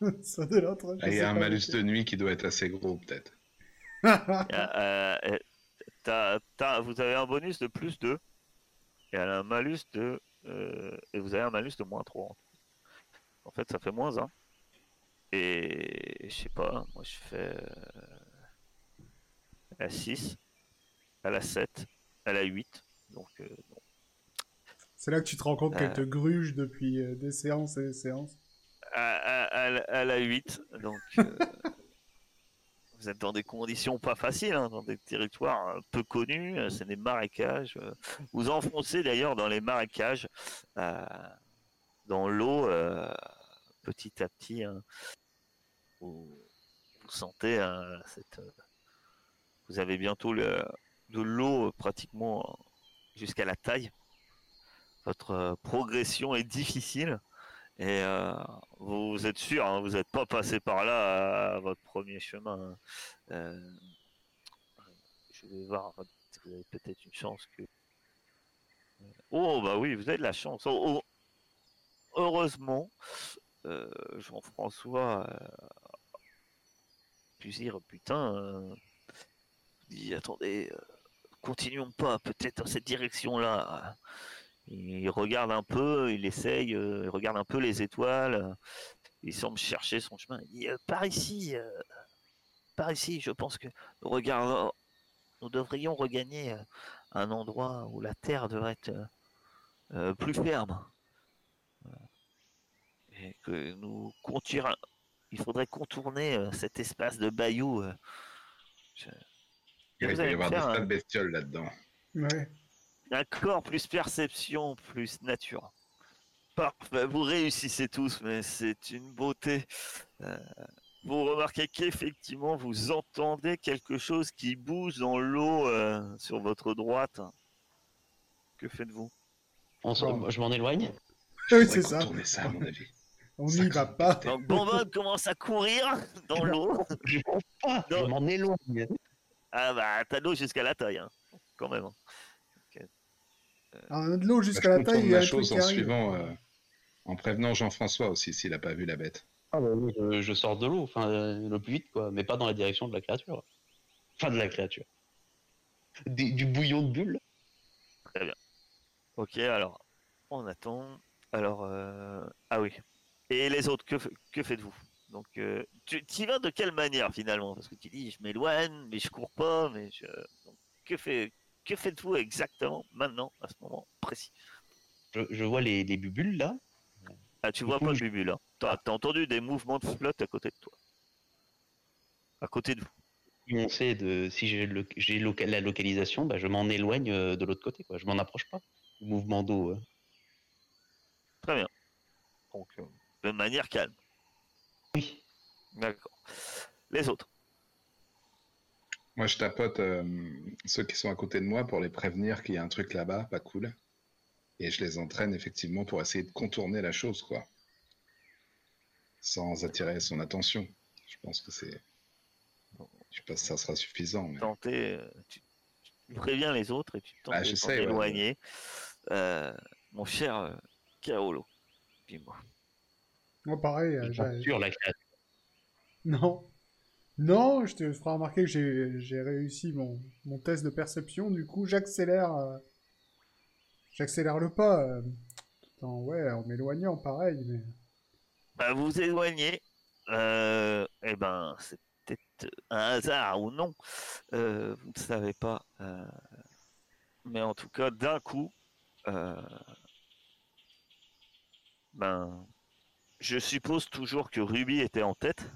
soit de l'autre. Il y a un malus de nuit qui doit être assez gros, peut-être. Euh, euh, t'as- t'as- vous avez un bonus de plus 2. Et elle a un malus de. euh, et vous avez un malus de moins 3. En fait, ça fait moins 1. Et je sais pas, moi je fais. euh, Elle a 6. Elle a 7. Elle a 8. Donc, euh. C'est là que tu te rends compte qu'elle Euh. te gruge depuis euh, des séances et des séances. la- à la 8, donc vous êtes dans des conditions pas faciles, hein, dans des territoires peu connus, c'est des marécages. vous enfoncez d'ailleurs dans les marécages, euh, dans l'eau, euh, petit à petit. hein. vous, vous sentez cette, vous avez bientôt le- de l'eau euh, pratiquement euh, jusqu'à la taille. Votre euh, progression est difficile. Et vous êtes sûr, hein, vous n'êtes pas passé par là votre premier chemin. hein. Je vais voir, vous avez peut-être une chance que. Oh, bah oui, vous avez de la chance. Oh, oh, heureusement, Jean-François euh, Pusir, putain, euh, dit attendez, continuons pas peut-être dans cette direction-là. Il regarde un peu, il essaye, euh, il regarde un peu les étoiles. euh, il semble chercher son chemin. Il dit par ici, euh, par ici. Je pense que nous regardons, nous devrions regagner un endroit où la terre devrait être plus ferme. Et que nous. Il faudrait contourner cet espace de bayou. Il va y avoir des un- de bestioles là-dedans. Ouais. D'accord, plus perception, plus nature. Parfait, vous réussissez tous, mais c'est une beauté. Euh, vous remarquez qu'effectivement, vous entendez quelque chose qui bouge dans l'eau euh, sur votre droite. Que faites-vous? Je m'en éloigne. Oui, c'est ça. ça, à mon avis. On n'y va pas. Donc, Bonbon commence à courir dans l'eau. Je pas, m'en éloigne. Ah bah, t'as de l'eau jusqu'à la taille, hein, quand même. hein. Ah, de l'eau Bah, jusqu'à je la taille, il y a la un truc chose en suivant, euh, en prévenant Jean-François aussi s'il a pas vu la bête. Ah bah oui, je, je sors de l'eau, enfin euh, le plus vite quoi, mais pas dans la direction de la créature. Enfin de la créature. Du, du bouillon de bulle. Ok, alors, on attend. Alors, euh, ah oui. Et les autres, que faites-vous? Donc, euh, tu y vas de quelle manière finalement? Parce que tu dis, je m'éloigne, mais je cours pas, mais je. Donc, que, fait, que faites-vous exactement maintenant, à ce moment précis? Je, je vois les, les bubules là. Ah, tu Du vois coup, pas le je- là. T'as t'as entendu des mouvements de flotte à côté de toi. À côté de vous. Si on sait de si j'ai le- j'ai loca- la localisation, bah, je m'en éloigne euh, de l'autre côté quoi. Je m'en approche pas. Le mouvement d'eau. euh. Très bien. Donc, euh, de manière calme. Oui. D'accord. Les autres. Moi, je tapote euh, ceux qui sont à côté de moi pour les prévenir qu'il y a un truc là-bas, pas cool. Et je les entraîne effectivement pour essayer de contourner la chose, quoi. Sans attirer son attention. Je pense que c'est. Je sais pas si ça sera suffisant. Mais... tenter, euh, tu, tu préviens les autres et tu tentes Bah, de t'en j'essaie, ouais. éloigner. Euh, mon cher Kaolo, dis-moi. Moi, pareil. euh, sur la. Non. Non, je te ferai remarquer que j'ai réussi mon, mon test de perception. Du coup, j'accélère. euh, J'accélère le pas. euh, tout en, ouais, en m'éloignant, pareil. Mais... Bah, vous éloignez. Euh, eh ben, c'est peut-être un hasard ou non. Euh, vous ne savez pas. euh, mais en tout cas, d'un coup, euh, ben, je suppose toujours que Ruby était en tête.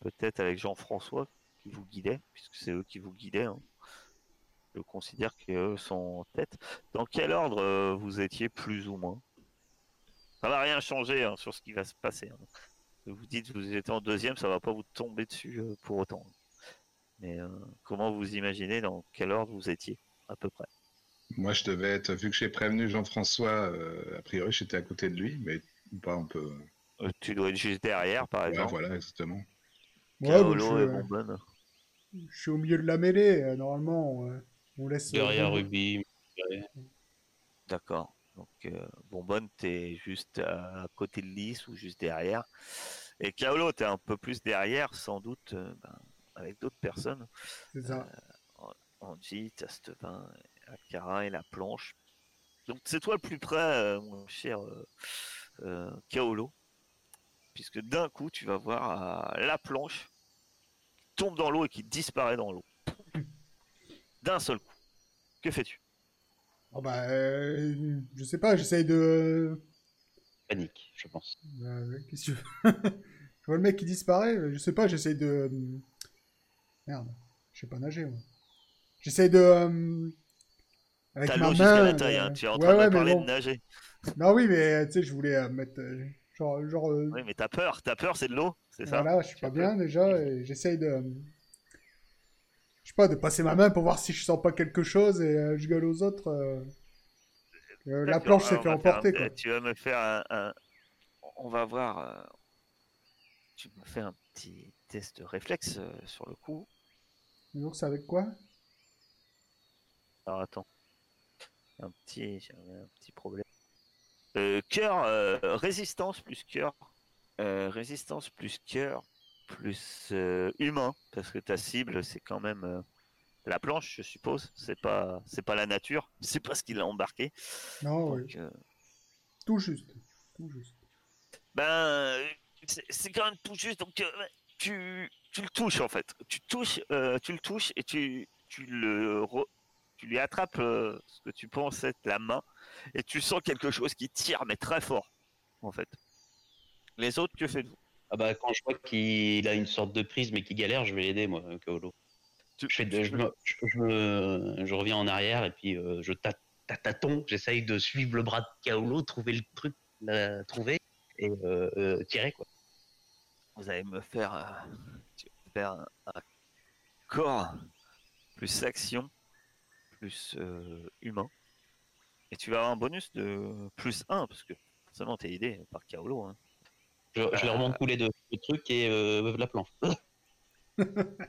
Peut-être avec Jean-François qui vous guidait, puisque c'est eux qui vous guidaient. hein. Je considère qu'eux sont en tête. Dans quel ordre euh, vous étiez plus ou moins? Ça va rien changer hein, sur ce qui va se passer. hein. Vous dites que vous étiez en deuxième, ça va pas vous tomber dessus euh, pour autant. Mais euh, comment vous imaginez dans quel ordre vous étiez à peu près? Moi, je devais être, vu que j'ai prévenu Jean-François, euh, a priori, j'étais à côté de lui, mais pas un peu. Euh, Tu dois être juste derrière, par Ouais, exemple. voilà, exactement. Ouais, Kaolo bah, et je, Bonbonne. je suis au milieu de la mêlée. euh, normalement, on, laisse. euh, Derrière Ruby. D'accord. Donc, euh, Bonbonne, t'es juste à côté de Lys ou juste derrière. Et Kaolo, t'es un peu plus derrière, sans doute, euh, ben, avec d'autres personnes. C'est ça. Angie, Tastevin, Akara et la planche. Donc c'est toi le plus près, euh, mon cher euh, euh, Kaolo. Puisque d'un coup, tu vas voir euh, la planche qui tombe dans l'eau et qui disparaît dans l'eau. D'un seul coup. Que fais-tu? Oh bah, euh, je sais pas, j'essaye de. Panique, je pense. Ouais, qu'est-ce que tu veux? Je vois le mec qui disparaît, je sais pas, j'essaye de. Merde, je sais pas nager, moi. J'essaye de. euh, Avec T'as l'eau jusqu'à la taille, euh, hein, tu es en ouais, train ouais, de parler bon. de nager. Non, oui, mais euh, tu sais, je voulais euh, mettre. euh, genre, genre euh, Oui, mais t'as peur, t'as peur, c'est de l'eau, c'est ça Voilà, je suis pas bien déjà et j'essaye de. Je sais pas, de passer ma main pour voir si je sens pas quelque chose et je gueule aux autres. euh, la planche s'est fait faire emporter quoi. Tu vas me faire un. un- On va voir. euh, Tu me fais un petit test de réflexe euh, sur le coup. Donc c'est avec quoi? Alors attends. Un petit, un petit problème. Euh, cœur, euh, résistance plus cœur. Euh, résistance plus cœur plus humain. Parce que ta cible, c'est quand même la planche, je suppose. C'est pas, c'est pas la nature. C'est pas ce qu'il a embarqué. Non, oui. Donc, Tout juste. Tout juste. Ben, c'est quand même tout juste. Donc, tu, tu le touches en fait. Tu touches, tu le touches et tu, tu le, re- tu lui attrapes euh, ce que tu penses être la main et tu sens quelque chose qui tire mais très fort en fait. Les autres, que faites-vous? Ah bah quand je vois qu'il a une sorte de prise mais qu'il galère, je vais l'aider moi, Kaolo. Tu- Je, fais de- je, me, je, je me- je reviens en arrière et puis euh, je tâte tâton, j'essaye de suivre le bras de Kaolo, trouver le truc, la trouver et euh, euh, tirer quoi. Vous allez me faire, euh, faire un, un corps plus action plus euh, humain et tu vas avoir un bonus de plus 1 parce que forcément t'es aidé par Kaolo. Hein. Je, je leur montre tous les deux, le truc et euh, la planche.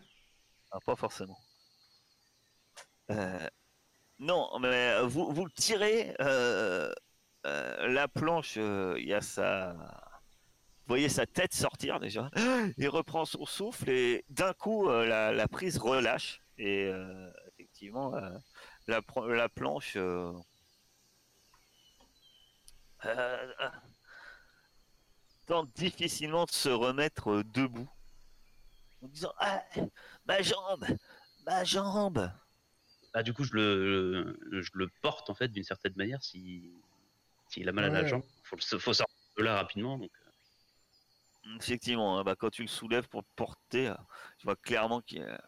Ah, pas forcément. Euh, non, mais vous, vous le tirez, euh, euh, la planche, euh, il y a sa... Vous voyez sa tête sortir déjà. Il reprend son souffle et d'un coup, euh, la, la prise relâche. Et euh, effectivement, euh, la, pro- la planche... euh, euh, euh, tente difficilement de se remettre euh, debout. En disant Ah, ma jambe, ma jambe. Bah, du coup, je le, je le porte en fait d'une certaine manière si s'il a mal à la jambe. Faut, le- faut sortir de là rapidement. Donc, Effectivement, hein, bah, quand tu le soulèves pour le porter, tu vois clairement qu'il y a,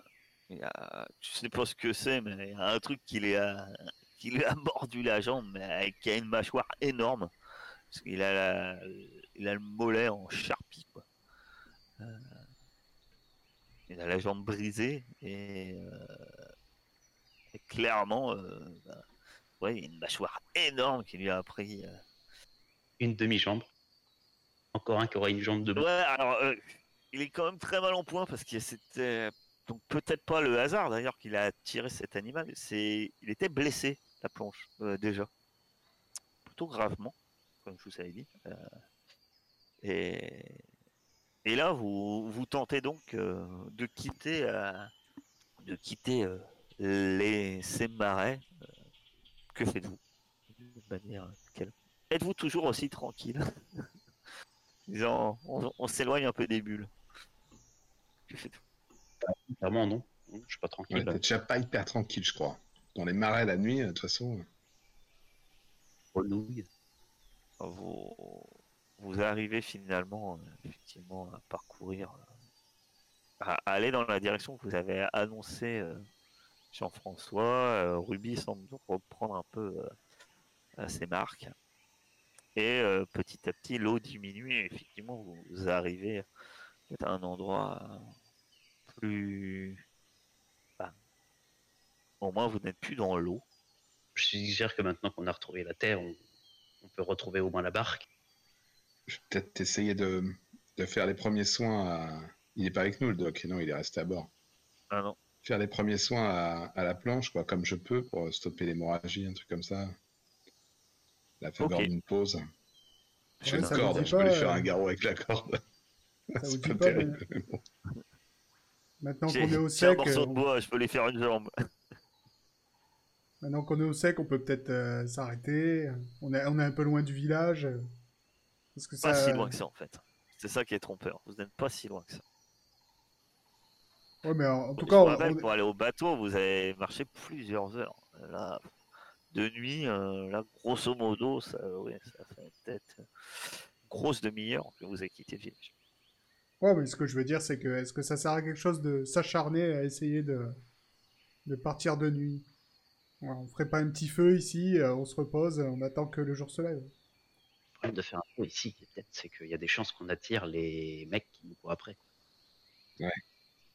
il y a- tu sais pas ce que c'est, mais il y a un truc qui lui a, qui lui a mordu la jambe, mais qui a une mâchoire énorme. Parce qu'il a, la- il a le mollet en charpie, quoi. Euh, il a la jambe brisée et, euh, et clairement, euh, bah, ouais, il y a une mâchoire énorme qui lui a pris. euh, une demi-jambe. Encore un qui aura une jambe de Ouais, alors il est quand même très mal en point parce que c'était donc peut-être pas le hasard d'ailleurs qu'il a tiré cet animal. C'est, il était blessé la planche euh, déjà, plutôt gravement, comme je vous avais dit. Euh, et là vous vous tentez donc euh, de quitter les ces marais. Que faites-vous Êtes-vous toujours aussi tranquille? On, on s'éloigne un peu des bulles. Que faites-vous? Clairement, non. Je suis pas tranquille. Ouais, T'es déjà pas hyper tranquille, je crois. Dans les marais la nuit, de toute façon. euh, Grenouille. vous, vous arrivez finalement euh, effectivement à parcourir, euh, à, aller dans la direction que vous avez annoncé euh, Jean-François. Euh, Ruby semble reprendre un peu euh, ses marques. Et euh, petit à petit, l'eau diminue et effectivement, vous, vous arrivez à un endroit euh, plus... enfin, au moins, vous n'êtes plus dans l'eau. Je suggère que maintenant qu'on a retrouvé la Terre, on, on peut retrouver au moins la barque. Je vais peut-être essayer de, de faire les premiers soins à. Il est pas avec nous, le doc. Non, il est resté à bord. Ah non, Faire les premiers soins à, à la planche, quoi, comme je peux, pour stopper l'hémorragie, un truc comme ça. La faveur Ok. d'une pause. J'ai Ouais, une corde, je peux lui faire euh, un garrot avec la corde. Ça vous C'est dit pas terrible. mais- mais bon. Maintenant qu'on est au un sec, morceau euh, de on- bois, je peux lui faire une jambe. maintenant qu'on est au sec, on peut peut-être euh, s'arrêter. On est, on est un peu loin du village. Parce que Pas si loin que ça en fait. C'est ça qui est trompeur. Vous n'êtes pas si loin que ça. Ouais, mais en, en tout Je cas, vous on- rappelle, on- pour aller au bateau, vous avez marché plusieurs heures. Là, de nuit, euh, là, grosso modo, ça, ouais, ça fait peut-être grosse demi-heure que vous avez quitté le village. Ouais, mais ce que je veux dire, c'est que est-ce que ça sert à quelque chose de s'acharner à essayer de, de partir de nuit? Ouais, On ferait pas un petit feu ici, euh, on se repose, on attend que le jour se lève. Le problème de faire un feu ici, peut-être, c'est qu'il y a des chances qu'on attire les mecs qui nous courent après.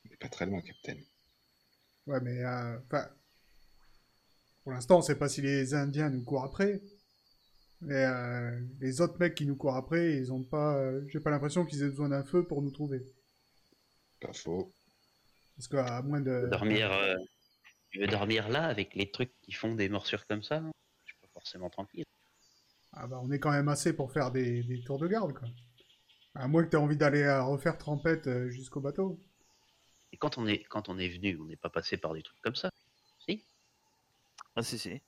On est pas très loin, Capitaine. Ouais, mais euh, enfin, pour l'instant, on sait pas si les Indiens nous courent après. Mais euh, les autres mecs qui nous courent après, ils ont pas. euh, J'ai pas l'impression qu'ils aient besoin d'un feu pour nous trouver. Pas faux. Parce qu'à moins de. Dormir, euh, tu veux dormir là avec les trucs qui font des morsures comme ça Je suis pas forcément tranquille. Ah bah, on est quand même assez pour faire des, des tours de garde, quoi. À moins que t'aies envie d'aller refaire trempette jusqu'au bateau. Et quand on est quand on est venu, on n'est pas passé par des trucs comme ça? Si? Ah si si.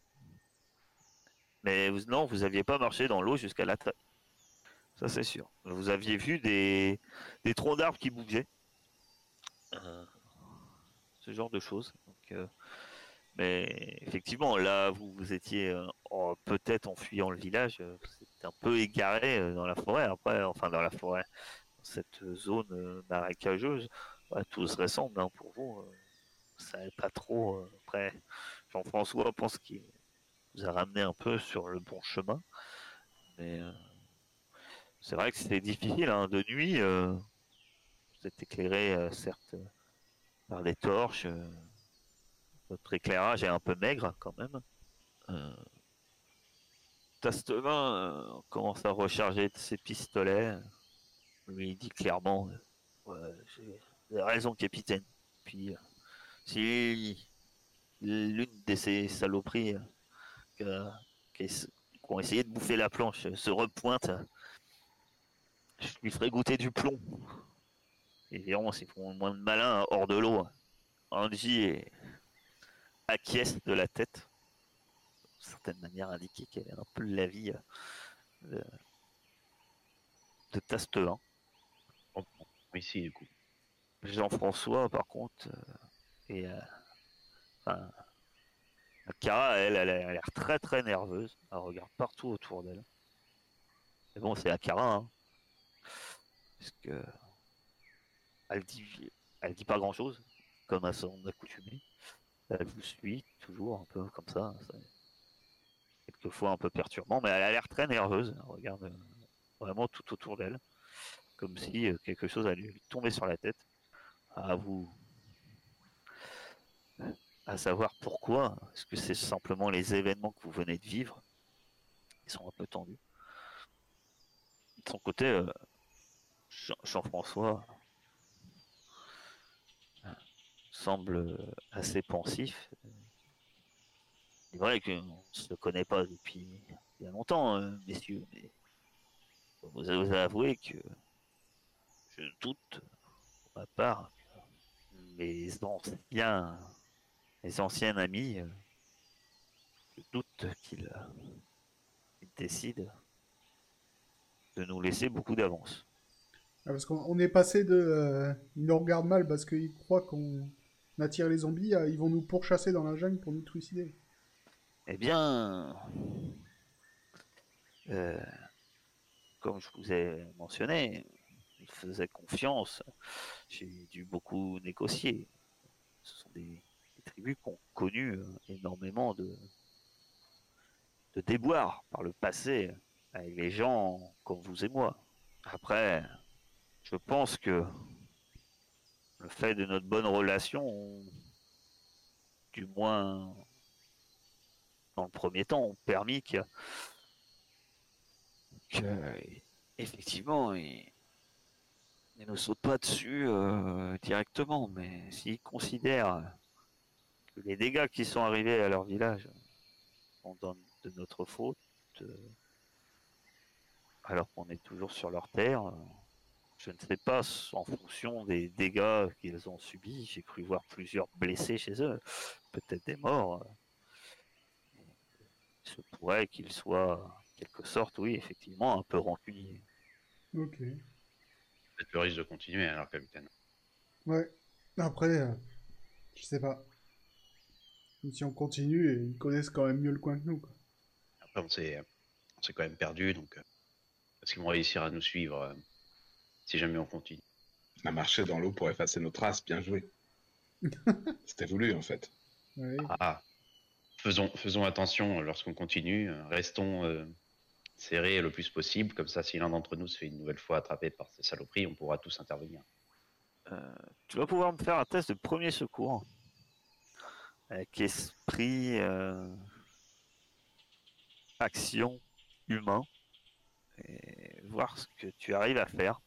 Mais vous, non, vous aviez pas marché dans l'eau jusqu'à la taille. Ça c'est sûr. Vous aviez vu des, des troncs d'arbres qui bougeaient. Euh, ce genre de choses. Euh, mais effectivement, là, vous, vous étiez euh, peut-être en fuyant le village, euh, c'était un peu égaré dans la forêt. Après, enfin dans la forêt, dans cette zone marécageuse, tout se ressemble hein, pour vous. ça n'est pas trop. après, Jean-François pense qu'il vous a ramené un peu sur le bon chemin. Mais euh, c'est vrai que c'était difficile. hein, De nuit, euh, vous êtes éclairé, euh, certes, par des torches. euh, votre éclairage est un peu maigre quand même. Tastelin euh, commence à recharger ses pistolets. Lui dit clairement J'ai raison, capitaine. Puis, si l'une de ces saloperies euh, qui, ont essayé de bouffer la planche se repointe, je lui ferai goûter du plomb. Verront s'ils font moins de malin hors de l'eau. Angie est- acquiesce de la tête, d'une certaine manière indiquée qu'elle est un peu l'avis euh, de, de Tastelin. Du coup. Jean-François, par contre, euh, et euh, enfin, Cara, elle, elle a l'air très très nerveuse. Elle regarde partout autour d'elle. Mais bon, c'est Akara, hein. Parce que elle dit, elle dit pas grand chose, comme à son accoutumée. Elle vous suit toujours un peu comme ça. c'est Quelquefois un peu perturbant, mais elle a l'air très nerveuse. Elle regarde euh, vraiment tout autour d'elle, comme si euh, quelque chose allait lui tomber sur la tête à vous à savoir pourquoi est-ce que c'est simplement les événements que vous venez de vivre qui sont un peu tendus. De son côté euh, Jean- Jean-François euh, semble euh, assez pensif. C'est vrai qu'on ne se connaît pas depuis bien longtemps euh, messieurs mais vous vous avouer que je doute pour ma part mes anciens, mes anciens amis, euh, je doute qu'ils euh, qu'ils décident de nous laisser beaucoup d'avance. Ah, parce qu'on on est passé de. euh, ils nous regardent mal parce qu'ils croient qu'on attire les zombies, à ils vont nous pourchasser dans la jungle pour nous trucider. Eh bien, euh, comme je vous ai mentionné, ils faisaient confiance. J'ai dû beaucoup négocier. Ce sont des tribus qui ont connu euh, énormément de, de déboires par le passé avec les gens comme vous et moi. Après, je pense que le fait de notre bonne relation, du moins dans le premier temps, ont permis que, que effectivement, ils ils ne sautent pas dessus euh, directement, mais s'ils considèrent les dégâts qui sont arrivés à leur village sont dans- de notre faute, euh, alors qu'on est toujours sur leur terre, je ne sais pas en fonction des dégâts qu'ils ont subis. J'ai cru voir plusieurs blessés chez eux, peut-être des morts. Il se pourrait qu'ils soient, en quelque sorte, oui, effectivement, un peu rancuniers. Ok. Peut-être le risque de continuer alors, capitaine. Ouais. Après, euh, je sais pas. Si on continue, ils connaissent quand même mieux le coin que nous. Quoi. Après, on s'est, on s'est quand même perdu, donc euh, est-ce qu'ils vont réussir à nous suivre euh, si jamais on continue? On a marché dans l'eau pour effacer nos traces, bien joué. C'était voulu en fait. Ouais. Ah, faisons, faisons attention lorsqu'on continue, euh, restons euh, serrés le plus possible, comme ça, si l'un d'entre nous se fait une nouvelle fois attraper par ces saloperies, on pourra tous intervenir. Euh, tu vas pouvoir me faire un test de premier secours. Avec esprit, euh, action, humain. Et voir ce que tu arrives à faire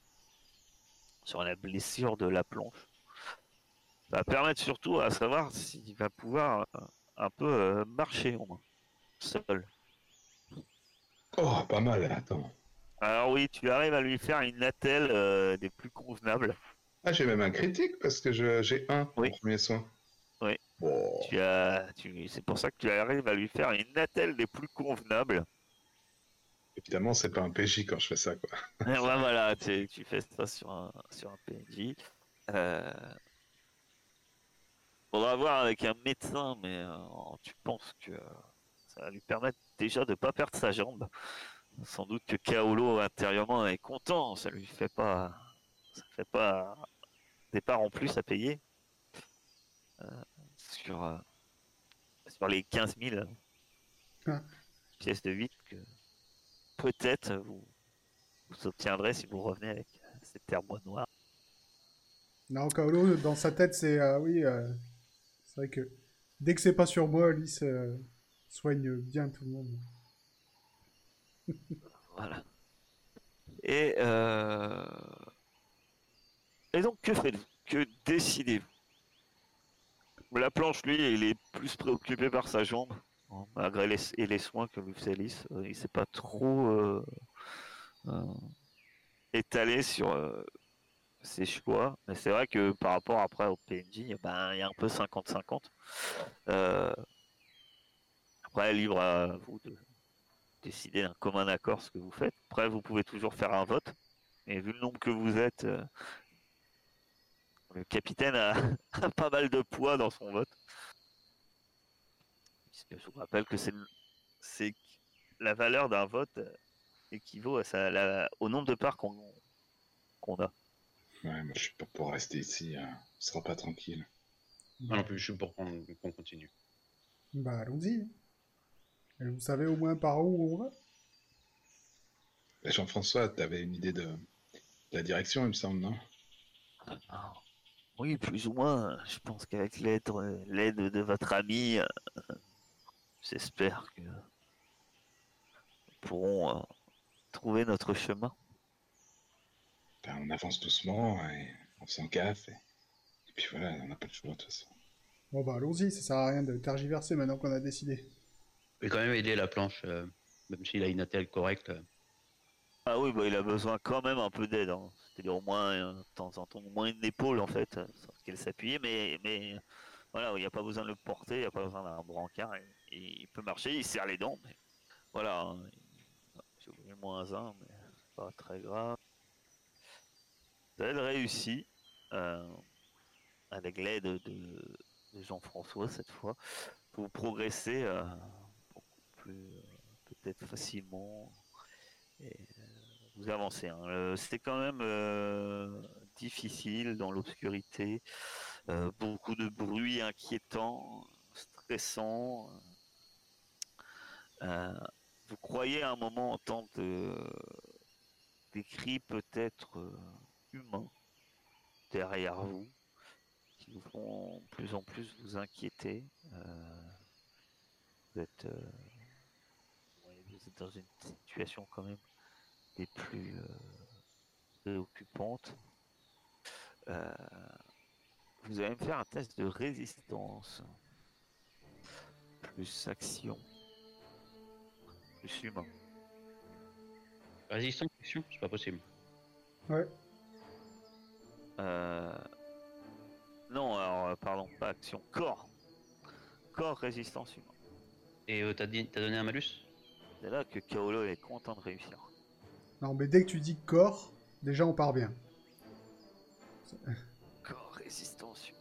sur la blessure de la planche. Ça va permettre surtout à savoir s'il va pouvoir euh, un peu euh, marcher au moins. Seul. Oh, pas mal, attends. Alors oui, tu arrives à lui faire une attelle euh, des plus convenables. Ah, j'ai même un critique parce que je- j'ai un Oui. premier soin. Oui. Bon. Tu as, tu, c'est pour ça que tu arrives à lui faire une attelle des plus convenables. Évidemment, c'est pas un PJ quand je fais ça, quoi. Ouais, voilà, tu, tu fais ça sur un, sur un PNJ. Euh... Faudra voir avec un médecin, mais euh, tu penses que ça va lui permettre déjà de pas perdre sa jambe. Sans doute que Kaolo intérieurement est content, ça lui fait pas, ça fait pas des parts en plus à payer Euh, sur euh, sur les 15 000 Ah. pièces de 8 que peut-être vous, vous obtiendrez si vous revenez avec euh, cette terre bois noire. Non, Kaolo, dans sa tête, c'est. euh, oui, euh, c'est vrai que dès que c'est pas sur moi, Alice soigne bien tout le monde. Voilà. Et, euh... Et donc, que faites-vous Que décidez-vous? La planche, lui, il est plus préoccupé par sa jambe, hein, malgré les, et les soins que lui fait Alice. Euh, Il s'est pas trop euh, euh, étalé sur euh, ses choix. Mais c'est vrai que par rapport après au PNJ, ben, il y a un peu 50-50. Euh, Après, libre à vous de décider d'un commun accord ce que vous faites. Après, vous pouvez toujours faire un vote. Et vu le nombre que vous êtes, le capitaine a, a pas mal de poids dans son vote. Puisque je vous rappelle que c'est la valeur d'un vote euh, équivaut à sa- la- au nombre de parts qu'on a. Ouais, moi je suis pas pour rester ici. hein. On sera pas tranquille. Moi non plus, je suis pour qu'on continue. Bah, allons-y. Et vous savez au moins par où on va? Et Jean-François, t'avais une idée de... de la direction, il me semble, non? Ah, Oui, plus ou moins. Je pense qu'avec l'aide euh, l'aide de votre ami, euh, j'espère que nous pourrons euh, trouver notre chemin. Ben, On avance doucement et on s'en gaffe. Et... et puis voilà, on n'a pas le choix de toute façon. Bon, bah, allons-y, ça sert à rien de tergiverser maintenant qu'on a décidé. Je vais quand même aider la planche, euh, même s'il a une attelle correcte. Ah oui, bah, il a besoin quand même un peu d'aide. hein. C'est-à-dire au moins, euh, de temps en temps, au moins une épaule en fait, euh, sur laquelle s'appuyer. Mais, mais voilà, il n'y a pas besoin de le porter, il n'y a pas besoin d'un brancard. il peut marcher, il serre les dents. Mais voilà, hein, il- j'ai oublié le moins un, mais pas très grave. Vous avez réussi, euh, avec l'aide de, Jean-François cette fois, vous progressez euh, beaucoup plus peut-être facilement. Vous avancez. hein. Euh, C'était quand même euh, difficile dans l'obscurité, euh, beaucoup de bruit inquiétant, stressant. Euh, vous croyez à un moment entendre de- des cris peut-être humains derrière vous, qui vous font de plus en plus vous inquiéter. Vous êtes dans une situation quand même des plus euh, préoccupantes. Euh, vous allez me faire un test de résistance. Plus action. Plus humain. Résistance, action, c'est pas possible. Ouais. Euh, Non, alors, pardon, pas action. Corps. Corps, résistance humain. Et euh, t'as dit- t'as donné un malus? C'est là que Kaolo est content de réussir. Non, mais dès que tu dis corps, déjà on part bien. Corps, résistance.